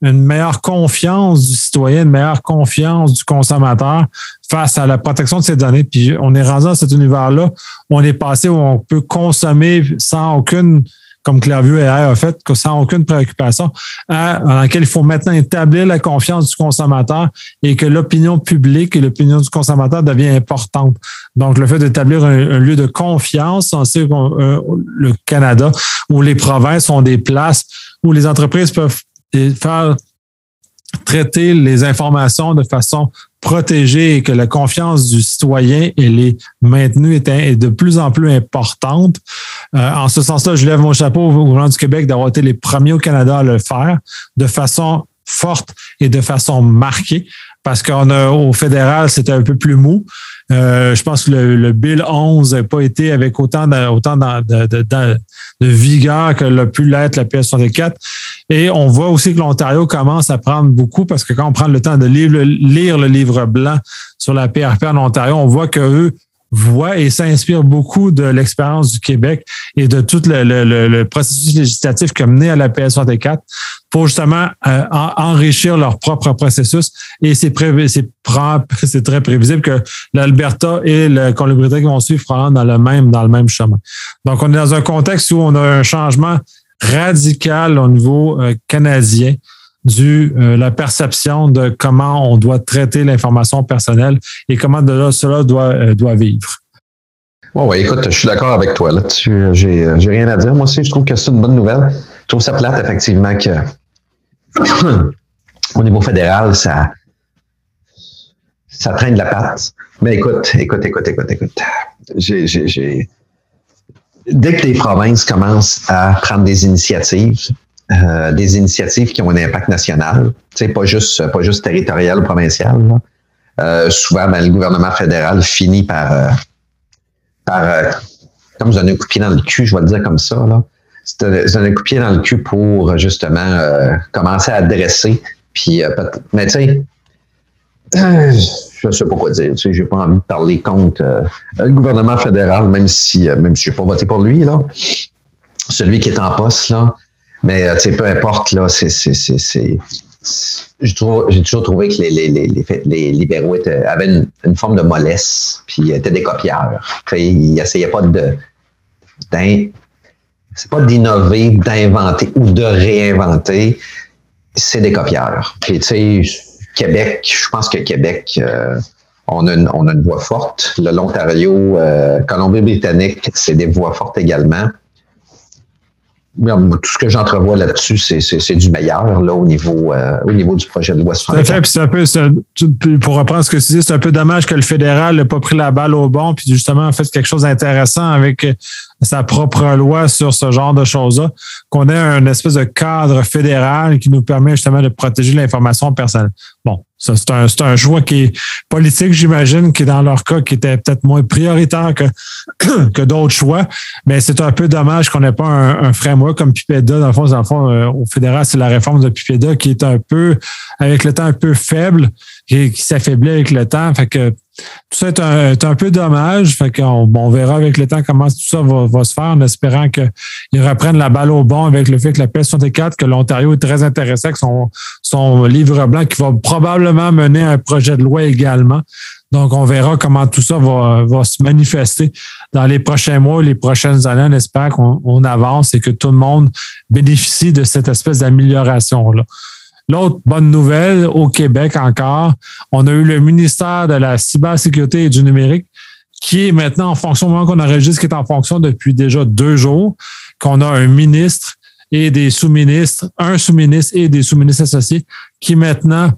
une meilleure confiance du citoyen, une meilleure confiance du consommateur face à la protection de ces données. Puis on est rendu dans cet univers-là, on est passé où on peut consommer sans aucune comme Clairview et a fait, sans aucune préoccupation, dans laquelle il faut maintenant établir la confiance du consommateur et que l'opinion publique et l'opinion du consommateur devient importante. Donc, le fait d'établir un, lieu de confiance, on euh, le Canada, où les provinces ont des places où les entreprises peuvent faire traiter les informations de façon protégée et que la confiance du citoyen elle est maintenue est, de plus en plus importante. Euh, en ce sens-là, je lève mon chapeau au gouvernement du Québec d'avoir été les premiers au Canada à le faire de façon forte et de façon marquée parce qu'on a au fédéral, c'était un peu plus mou. Euh, je pense que le, Bill 11 n'a pas été avec autant de, autant de, de, de, vigueur que l'a pu l'être la PS64. Et on voit aussi que l'Ontario commence à prendre beaucoup parce que quand on prend le temps de lire le, lire le livre blanc sur la PRP en Ontario, on voit qu'eux voit et s'inspire beaucoup de l'expérience du Québec et de tout le, processus législatif qui a mené à la PS64 pour justement euh, enrichir leur propre processus. Et c'est c'est très prévisible que l'Alberta et le Colombie-Britannique vont suivre probablement dans le même dans le même chemin. Donc on est dans un contexte où on a un changement radical au niveau euh, canadien du euh, la perception de comment on doit traiter l'information personnelle et comment de là, cela doit, euh, doit vivre. Oui, ouais, écoute, je suis d'accord avec toi là-dessus. J'ai, j'ai rien à dire. Moi aussi, je trouve que c'est une bonne nouvelle. Je trouve ça plate, effectivement, que au niveau fédéral, ça, ça traîne de la patte. Mais écoute, écoute, écoute, écoute, écoute. J'ai, j'ai, j'ai... Dès que les provinces commencent à prendre des initiatives, euh, des initiatives qui ont un impact national, pas juste, pas juste territorial ou provincial. Euh, souvent, ben, le gouvernement fédéral finit par, euh, par comme donner un coup de pied dans le cul, je vais le dire comme ça. C'est un, coup de pied dans le cul pour justement commencer à adresser. Puis, mais tu sais, je ne sais pas quoi dire. Sais, j'ai pas envie de parler contre le gouvernement fédéral, même si, même si je n'ai pas voté pour lui, là. Celui qui est en poste, là, mais euh, tu peu importe, là, c'est. J'ai toujours trouvé que les, les, les, les libéraux avaient une, forme de mollesse, puis étaient des copieurs. Ils n'essayaient pas de. C'est pas d'innover, d'inventer ou de réinventer, c'est des copieurs. Puis, tu sais, Québec, je pense que Québec, euh, on, a une, on a une voix forte. L'Ontario, euh, Colombie-Britannique, c'est des voix fortes également tout ce que j'entrevois là-dessus, c'est du meilleur là, au, niveau, euh, au niveau du projet de loi pour reprendre ce que tu dis, c'est un peu dommage que le fédéral n'ait pas pris la balle au bon, puis justement fait quelque chose d'intéressant avec sa propre loi sur ce genre de choses-là, qu'on ait un espèce de cadre fédéral qui nous permet justement de protéger l'information personnelle. Bon, ça, c'est un, c'est un choix qui est politique, j'imagine, qui dans leur cas, qui était peut-être moins prioritaire que, que d'autres choix. Mais c'est un peu dommage qu'on n'ait pas un, un, framework comme Pipeda. Dans le fond, dans le fond euh, au fédéral, c'est la réforme de Pipeda qui est un peu, avec le temps, un peu faible, et qui s'affaiblit avec le temps. Fait que tout ça est un, peu dommage. Fait qu'on on verra avec le temps comment tout ça va, se faire en espérant qu'ils reprennent la balle au bon avec le fait que la PS64, que l'Ontario est très intéressé avec son, son livre blanc qui va probablement mener un projet de loi également. Donc, on verra comment tout ça va, va se manifester dans les prochains mois, les prochaines années. On espère qu'on avance et que tout le monde bénéficie de cette espèce d'amélioration-là. L'autre bonne nouvelle au Québec encore, on a eu le ministère de la cybersécurité et du numérique qui est maintenant en fonction, au moment qu'on enregistre, qui est en fonction depuis déjà deux jours, qu'on a un ministre et des sous-ministres, un sous-ministre et des sous-ministres associés qui maintenant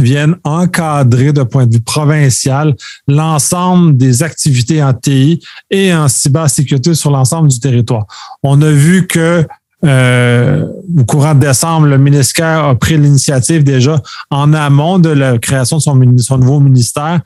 viennent encadrer de point de vue provincial l'ensemble des activités en TI et en cybersécurité sur l'ensemble du territoire. On a vu que euh, au courant de décembre, le ministère a pris l'initiative déjà en amont de la création de son, son nouveau ministère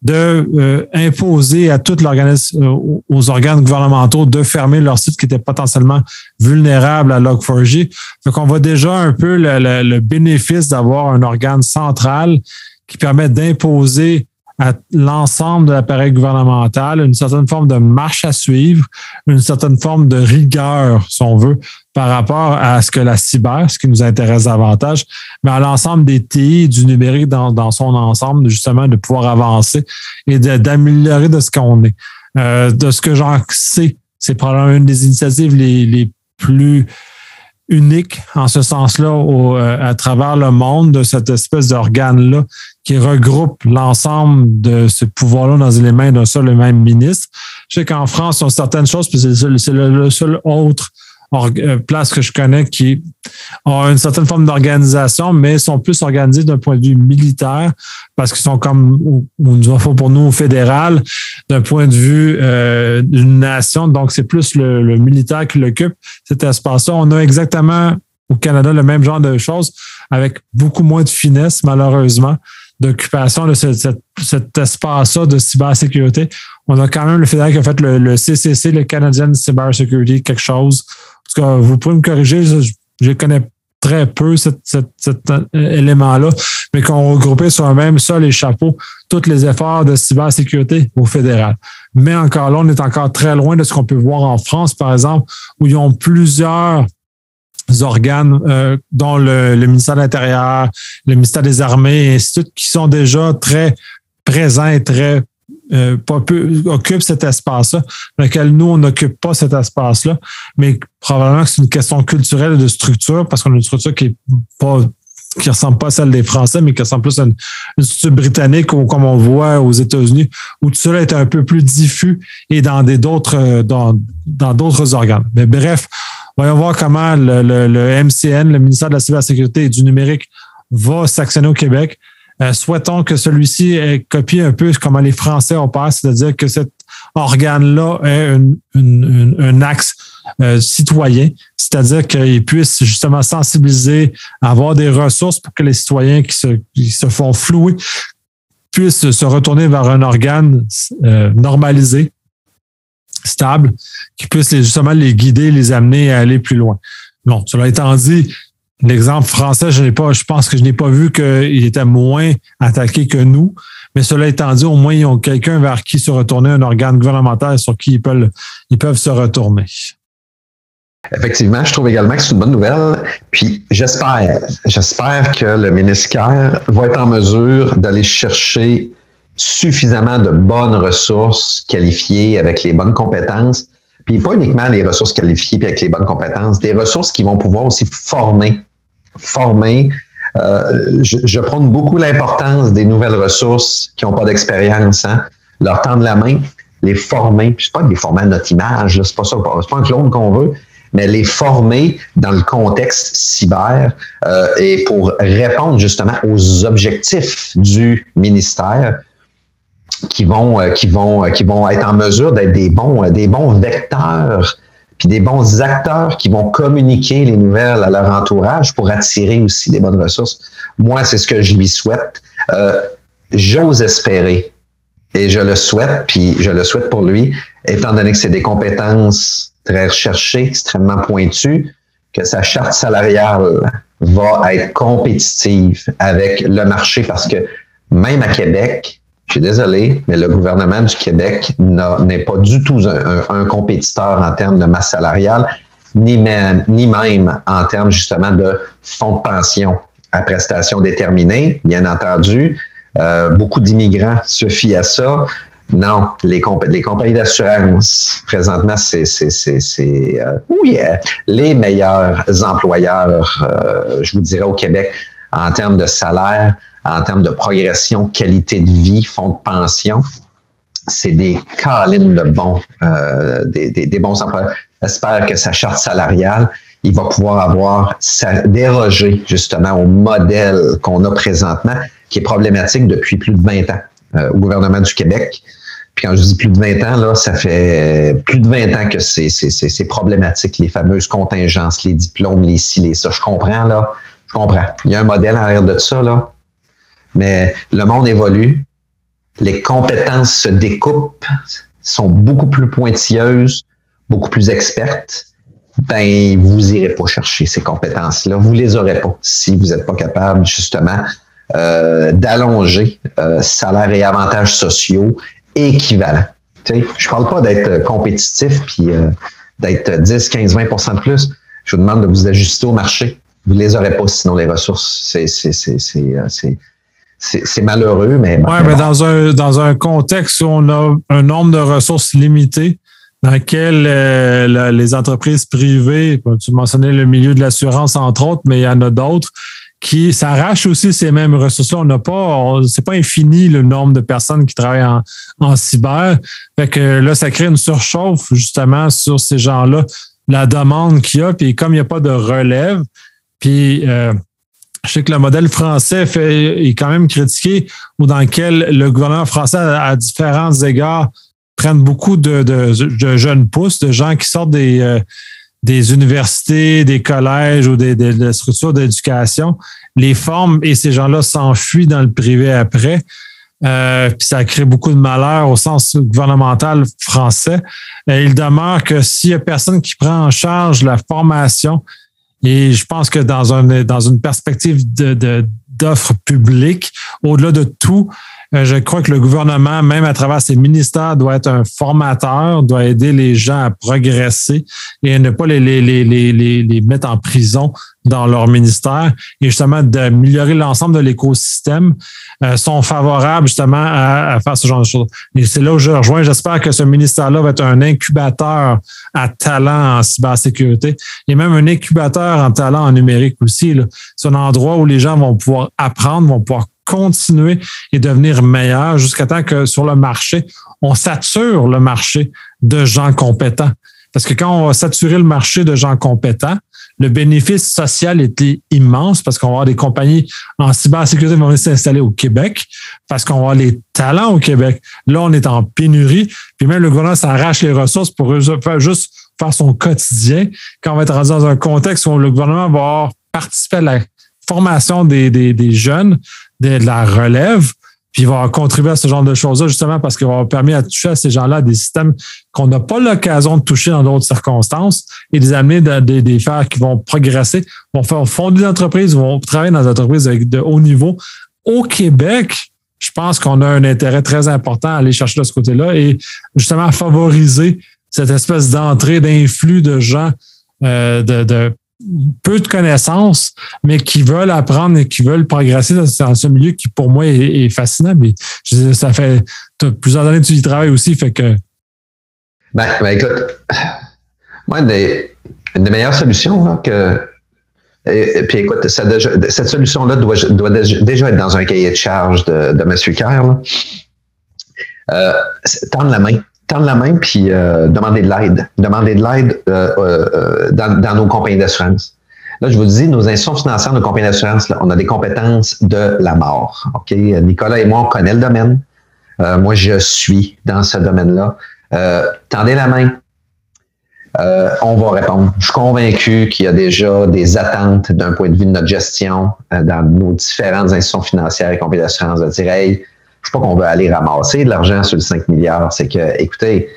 de euh, imposer à tout l'organisme, euh, aux organes gouvernementaux de fermer leurs sites qui étaient potentiellement vulnérables à Log4j. Donc, on voit déjà un peu le, le bénéfice d'avoir un organe central qui permet d'imposer à l'ensemble de l'appareil gouvernemental une certaine forme de marche à suivre, une certaine forme de rigueur, si on veut, par rapport à ce que la cyber, ce qui nous intéresse davantage, mais à l'ensemble des TI du numérique dans, son ensemble, justement, de pouvoir avancer et d'améliorer de, ce qu'on est. Euh, de ce que j'en sais, c'est probablement une des initiatives les, plus uniques en ce sens-là euh, à travers le monde de cette espèce d'organe-là qui regroupe l'ensemble de ce pouvoir-là dans les mains d'un seul et même ministre. Je sais qu'en France, a certaines choses, puis c'est le, seul autre euh, place que je connais qui ont une certaine forme d'organisation, mais sont plus organisés d'un point de vue militaire parce qu'ils sont comme pour nous au fédéral d'un point de vue euh, d'une nation. Donc, c'est plus le, le militaire qui l'occupe cet espace-là. On a exactement au Canada le même genre de choses avec beaucoup moins de finesse, malheureusement d'occupation de cet espace-là de cybersécurité. On a quand même le fédéral qui a fait le, CCC, le Canadian Cyber Security, quelque chose. En tout cas, vous pouvez me corriger, je, connais très peu cet, euh, élément-là, mais qu'on regroupait sur un même sol et chapeau tous les efforts de cybersécurité au fédéral. Mais encore là, on est encore très loin de ce qu'on peut voir en France, par exemple, où ils ont plusieurs organes, euh, dont le, ministère de l'Intérieur, le ministère des Armées, et ainsi de suite, qui sont déjà très présents et très euh, occupent cet espace-là, lequel nous, on n'occupe pas cet espace-là, mais probablement que c'est une question culturelle de structure, parce qu'on a une structure qui est pas qui ressemble pas à celle des Français, mais qui ressemble plus à une, structure britannique ou comme on voit aux États-Unis, où tout cela est un peu plus diffus et dans d'autres euh, dans dans d'autres organes. Mais bref, Voyons voir comment le, le, MCN, le ministère de la Cybersécurité et du Numérique, va s'actionner au Québec. Euh, souhaitons que celui-ci ait copié un peu comment les Français opèrent, c'est-à-dire que cet organe-là ait un axe euh, citoyen, c'est-à-dire qu'il puisse justement sensibiliser, avoir des ressources pour que les citoyens qui se, font flouer puissent se retourner vers un organe euh, normalisé stable qui puisse justement les guider, les amener à aller plus loin. Bon, cela étant dit, l'exemple français, je pas, je pense que je n'ai pas vu qu'il était moins attaqué que nous. Mais cela étant dit, au moins, ils ont quelqu'un vers qui se retourner, un organe gouvernemental sur qui ils peuvent, ils peuvent se retourner. Effectivement, je trouve également que c'est une bonne nouvelle. Puis j'espère, j'espère que le ministère va être en mesure d'aller chercher suffisamment de bonnes ressources qualifiées avec les bonnes compétences, puis pas uniquement les ressources qualifiées puis avec les bonnes compétences, des ressources qui vont pouvoir aussi former, former. Euh, je, je prône beaucoup l'importance des nouvelles ressources qui n'ont pas d'expérience, hein, leur tendre la main, les former. Puis c'est pas les former à notre image, c'est pas ça, c'est pas un clone qu'on veut, mais les former dans le contexte cyber euh, et pour répondre justement aux objectifs du ministère qui vont, euh, qui vont, qui vont être en mesure d'être des bons, des bons vecteurs, puis des bons acteurs qui vont communiquer les nouvelles à leur entourage pour attirer aussi des bonnes ressources. Moi, c'est ce que je lui souhaite. J'ose espérer et je le souhaite, puis je le souhaite pour lui, étant donné que c'est des compétences très recherchées, extrêmement pointues, que sa charte salariale va être compétitive avec le marché parce que même à Québec, je suis désolé, mais le gouvernement du Québec n'est pas du tout un, compétiteur en termes de masse salariale, ni même, ni même en termes justement de fonds de pension à prestations déterminées, bien entendu. Euh, beaucoup d'immigrants se fient à ça. Non, les, les compagnies d'assurance, présentement, c'est euh, oui, les meilleurs employeurs, euh, je vous dirais, au Québec en termes de salaire en termes de progression, qualité de vie, fonds de pension. C'est des câlines de bons, euh, des, des, bons emplois. J'espère que sa charte salariale, il va pouvoir avoir sa, déroger justement au modèle qu'on a présentement, qui est problématique depuis plus de 20 ans euh, au gouvernement du Québec. Puis quand je dis plus de 20 ans, là, ça fait plus de 20 ans que c'est problématique, les fameuses contingences, les diplômes, les ci, les ça. Je comprends, là. Je comprends. Il y a un modèle en arrière de ça, là. Mais le monde évolue, les compétences se découpent, sont beaucoup plus pointilleuses, beaucoup plus expertes. Ben, vous irez pas chercher ces compétences-là. Vous les aurez pas si vous n'êtes pas capable justement euh, d'allonger euh, salaire et avantages sociaux équivalents. Sais, je parle pas d'être compétitif puis euh, d'être 10, 15, 20% de plus. je vous demande de vous ajuster au marché. Vous les aurez pas sinon les ressources. C'est, c'est, malheureux, mais. oui, mais dans un, dans un contexte où on a un nombre de ressources limitées, dans lequel euh, les entreprises privées, tu mentionnais le milieu de l'assurance, entre autres, mais il y en a d'autres, qui s'arrachent aussi ces mêmes ressources. On n'a pas, c'est pas infini le nombre de personnes qui travaillent en, en cyber. Fait que là, ça crée une surchauffe justement sur ces gens-là, la demande qu'il y a, puis comme il n'y a pas de relève, puis euh, je sais que le modèle français est quand même critiqué, ou dans lequel le gouvernement français, à, différents égards, prennent beaucoup de, jeunes pousses, de gens qui sortent des, euh, universités, des collèges ou des, des, structures d'éducation, les forment et ces gens-là s'enfuient dans le privé après. Euh, puis ça crée beaucoup de malheur au sens gouvernemental français. Euh, il demeure que s'il y a personne qui prend en charge la formation, et je pense que dans, un, dans une perspective de, d'offres publiques, au-delà de tout, je crois que le gouvernement, même à travers ses ministères, doit être un formateur, doit aider les gens à progresser et ne pas les, les, les, les, les mettre en prison dans leur ministère et justement d'améliorer l'ensemble de l'écosystème euh, sont favorables justement à, faire ce genre de choses. Et c'est là où je rejoins. J'espère que ce ministère-là va être un incubateur à talent en cybersécurité et même un incubateur en talent en numérique aussi. C'est un endroit où les gens vont pouvoir apprendre, vont pouvoir continuer et devenir meilleur jusqu'à temps que sur le marché, on sature le marché de gens compétents. Parce que quand on va saturer le marché de gens compétents, le bénéfice social était immense parce qu'on va avoir des compagnies en cybersécurité qui vont s'installer au Québec parce qu'on va avoir les talents au Québec. Là, on est en pénurie. Puis même le gouvernement s'arrache les ressources pour juste faire son quotidien. Quand on va être rendu dans un contexte où le gouvernement va avoir participé à la formation des, des, des jeunes, de la relève, puis il va contribuer à ce genre de choses-là, justement parce qu'il va permettre à toucher à ces gens-là des systèmes qu'on n'a pas l'occasion de toucher dans d'autres circonstances et les amener dans des, des faire qui vont progresser, vont faire fonder des entreprises, vont travailler dans des entreprises de haut niveau. Au Québec, je pense qu'on a un intérêt très important à aller chercher de ce côté-là et justement favoriser cette espèce d'entrée, d'influx de gens euh, de peu de connaissances, mais qui veulent apprendre et qui veulent progresser dans ce milieu qui, pour moi, est, fascinant. Mais ça fait plusieurs années que tu y travailles aussi, fait que. Ben, ben écoute, moi, une des, meilleures solutions que. Et, puis écoute, cette solution-là doit, déjà être dans un cahier de charge de, de M. Kerr. Euh, tendre la main tendre la main puis euh, demander de l'aide. Demander de l'aide euh, euh, dans, dans, nos compagnies d'assurance. Là, je vous dis, nos institutions financières, nos compagnies d'assurance, on a des compétences de la mort. OK? Nicolas et moi, on connaît le domaine. moi, je suis dans ce domaine-là. tendez la main. on va répondre. Je suis convaincu qu'il y a déjà des attentes d'un point de vue de notre gestion dans nos différentes institutions financières et compagnies d'assurance de dire, hey, c'est pas qu'on veut aller ramasser de l'argent sur le 5 milliards, c'est que, écoutez,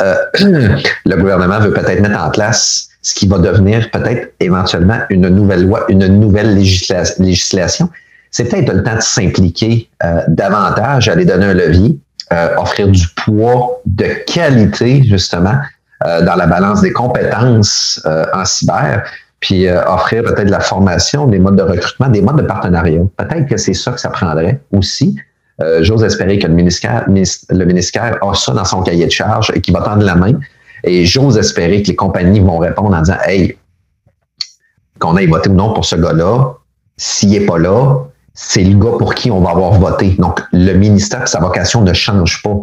euh, le gouvernement veut peut-être mettre en place ce qui va devenir peut-être éventuellement une nouvelle loi, une nouvelle législation. C'est peut-être le temps de s'impliquer euh, davantage, aller donner un levier, euh, offrir du poids de qualité, justement, dans la balance des compétences en cyber, puis offrir peut-être de la formation, des modes de recrutement, des modes de partenariat. Peut-être que c'est ça que ça prendrait aussi. Euh, j'ose espérer que le ministère, a ça dans son cahier de charge et qu'il va tendre la main. Et j'ose espérer que les compagnies vont répondre en disant Hey, qu'on aille voter ou non pour ce gars-là, s'il n'est pas là, c'est le gars pour qui on va avoir voté. Donc, le ministère, sa vocation ne change pas.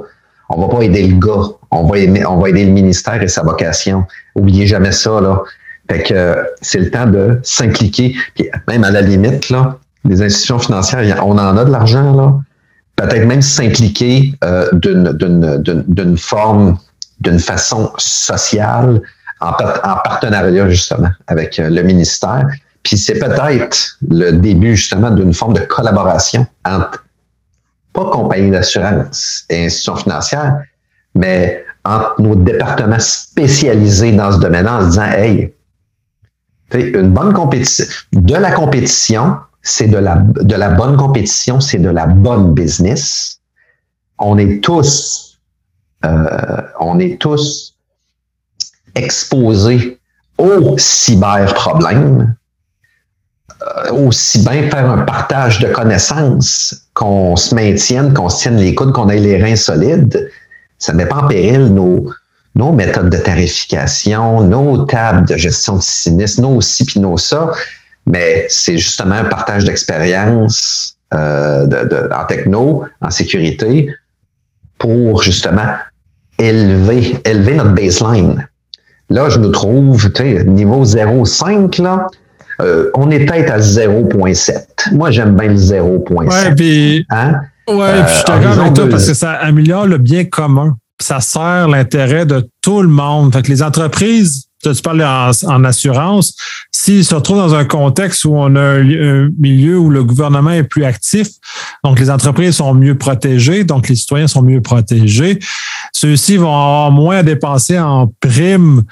On va pas aider le gars, on va aider, le ministère et sa vocation. Oubliez jamais ça, là. Fait que c'est le temps de s'impliquer. Même à la limite, là, les institutions financières, on en a de l'argent, là peut-être même s'impliquer euh, d'une forme, d'une façon sociale, en, en, partenariat justement avec euh, le ministère. Puis c'est peut-être le début justement d'une forme de collaboration entre, pas compagnie d'assurance et institutions financières, mais entre nos départements spécialisés dans ce domaine-là en se disant, hey, une bonne compétition, de la compétition, c'est de la, de la bonne compétition, c'est de la bonne business. On est tous, euh, on est tous exposés au cyberproblème, euh, aussi bien faire un partage de connaissances, qu'on se maintienne, qu'on se tienne les coudes, qu'on ait les reins solides, ça ne met pas en péril nos, nos méthodes de tarification, nos tables de gestion de sinistre, nos ci puis nos ça, mais c'est justement un partage d'expérience euh, de, en techno, en sécurité, pour justement élever, élever notre baseline. Là, je nous trouve, tu sais, niveau 0,5, là, euh, on est peut-être à 0,7. Moi, j'aime bien le 0,7. Ouais, puis, hein? ouais, puis je te euh, avec toi parce que ça améliore le bien commun. Ça sert l'intérêt de tout le monde. Fait que les entreprises, tu parles en, en assurance, s'ils se retrouvent dans un contexte où on a un, milieu où le gouvernement est plus actif, donc les entreprises sont mieux protégées, donc les citoyens sont mieux protégés, ceux-ci vont avoir moins à dépenser en primes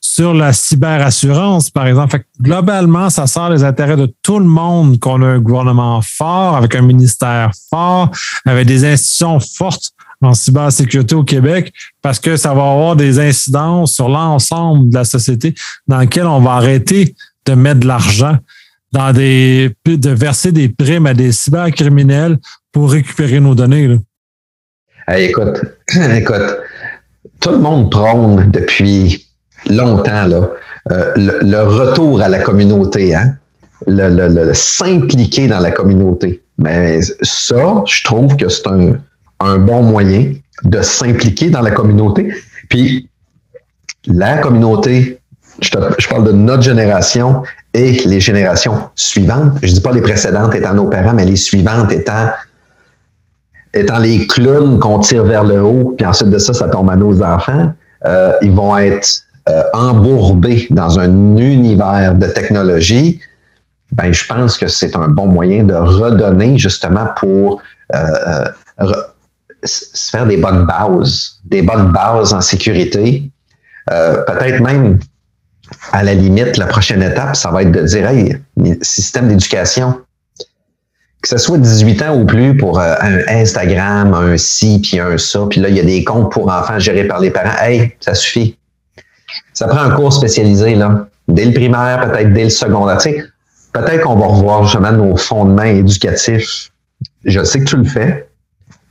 sur la cyberassurance, par exemple. globalement, ça sert les intérêts de tout le monde qu'on a un gouvernement fort, avec un ministère fort, avec des institutions fortes en cybersécurité au Québec, parce que ça va avoir des incidences sur l'ensemble de la société dans laquelle on va arrêter de mettre de l'argent de verser des primes à des cybercriminels pour récupérer nos données. Écoute, écoute, tout le monde prône depuis longtemps euh, le, retour à la communauté, hein? le, s'impliquer dans la communauté. Mais ça, je trouve que c'est un, un bon moyen de s'impliquer dans la communauté. Puis la communauté, je, parle de notre génération et les générations suivantes. Je dis pas les précédentes étant nos parents, mais les suivantes étant étant les clowns qu'on tire vers le haut, puis ensuite de ça, ça tombe à nos enfants. Euh, ils vont être euh, embourbés dans un univers de technologie. Ben, je pense que c'est un bon moyen de redonner justement pour euh, se faire des bonnes bases, des bonnes bases en sécurité. Euh, peut-être même, à la limite, la prochaine étape, ça va être de dire, hey, système d'éducation, que ce soit 18 ans ou plus pour euh, un Instagram, un ci, puis un ça, puis là, il y a des comptes pour enfants gérés par les parents. Hey, ça suffit. Ça prend un cours spécialisé, là. Dès le primaire, peut-être dès le secondaire. Peut-être qu'on va revoir justement nos fondements éducatifs. Je sais que tu le fais.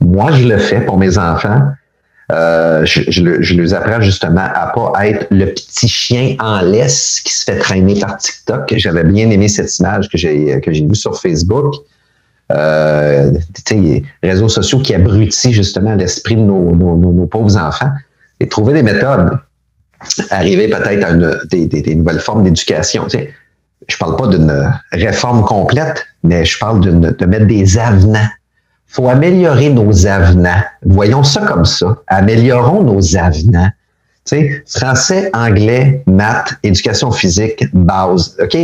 Moi, je le fais pour mes enfants. Euh, je, je, je, les apprends justement à pas être le petit chien en laisse qui se fait traîner par TikTok. J'avais bien aimé cette image que j'ai que j'ai vue sur Facebook. Euh, réseaux sociaux qui abrutissent justement l'esprit de nos, nos, nos, pauvres enfants. Et trouver des méthodes. Arriver peut-être à une, des, des, nouvelles formes d'éducation. Je parle pas d'une réforme complète, mais je parle de mettre des avenants faut améliorer nos avenants. Voyons ça comme ça. Améliorons nos avenants. Tu sais, français, anglais, maths, éducation physique, base. OK?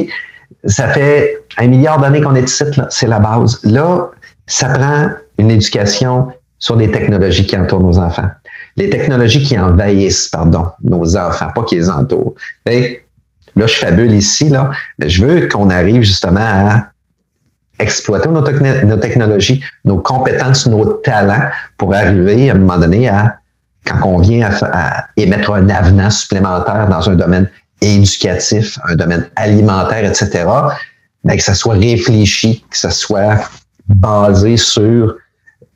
Ça fait un milliard d'années qu'on est ici, c'est la base. Là, ça prend une éducation sur les technologies qui entourent nos enfants. Les technologies qui envahissent, pardon, nos enfants, pas qui les entourent. Là, je fabule ici, là. Je veux qu'on arrive justement à exploiter nos, technologies, nos compétences, nos talents pour arriver à un moment donné à, quand on vient à, émettre un avenant supplémentaire dans un domaine éducatif, un domaine alimentaire, etc., ben, que ça soit réfléchi, que ça soit basé sur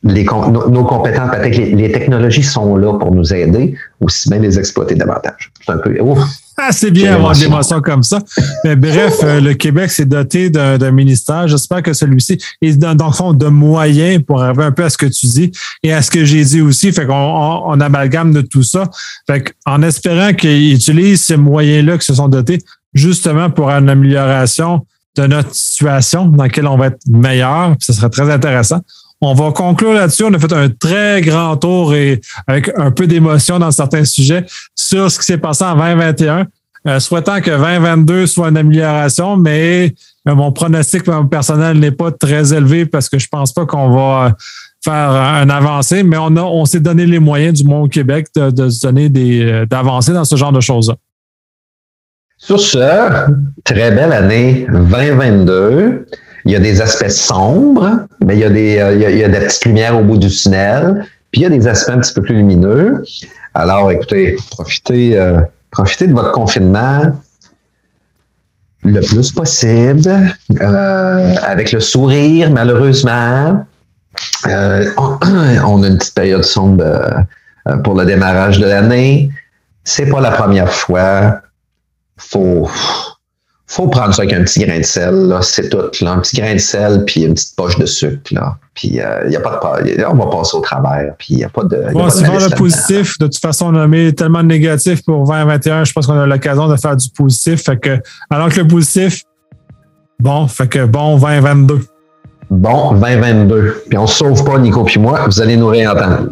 les, nos, compétences. Peut-être les, les technologies sont là pour nous aider, aussi bien les exploiter davantage. C'est un peu. Ouf, c'est bien avoir des émotions comme ça. Mais bref, euh, le Québec s'est doté d'un ministère. J'espère que celui-ci est dans, le fond de moyens pour arriver un peu à ce que tu dis et à ce que j'ai dit aussi. Fait qu'on on, amalgame de tout ça. Fait en espérant qu'ils utilisent ces moyens-là qui se sont dotés justement pour une amélioration de notre situation dans laquelle on va être meilleur. Ce serait très intéressant. On va conclure là-dessus. On a fait un très grand tour et avec un peu d'émotion dans certains sujets sur ce qui s'est passé en 2021. Euh, souhaitant que 2022 soit une amélioration, mais euh, mon pronostic personnel n'est pas très élevé parce que je pense pas qu'on va euh, faire un avancée, mais on a, on s'est donné les moyens du monde au Québec de, de se donner des, d'avancer dans ce genre de choses-là. Sur ce, très belle année 2022. Il y a des aspects sombres, mais il y a des, euh, il y a, des petites lumières au bout du tunnel. Puis il y a des aspects un petit peu plus lumineux. Alors, écoutez, profitez, euh, profitez de votre confinement. le plus possible, euh, avec le sourire, malheureusement. On, on, a une petite période sombre pour le démarrage de l'année. C'est pas la première fois. Faut, faut prendre ça avec un petit grain de sel, là, c'est tout. Là, un petit grain de sel, puis une petite poche de sucre. Là. Puis il n'y a pas de on va passer au travers. Puis il n'y a pas de. Bon, c'est le positif. De toute façon, on a mis tellement de négatif pour 2021. Je pense qu'on a l'occasion de faire du positif. Fait que, alors que le positif, bon, fait que bon 2022. Bon 2022. Puis on ne sauve pas, Nico puis moi. Vous allez nous réentendre.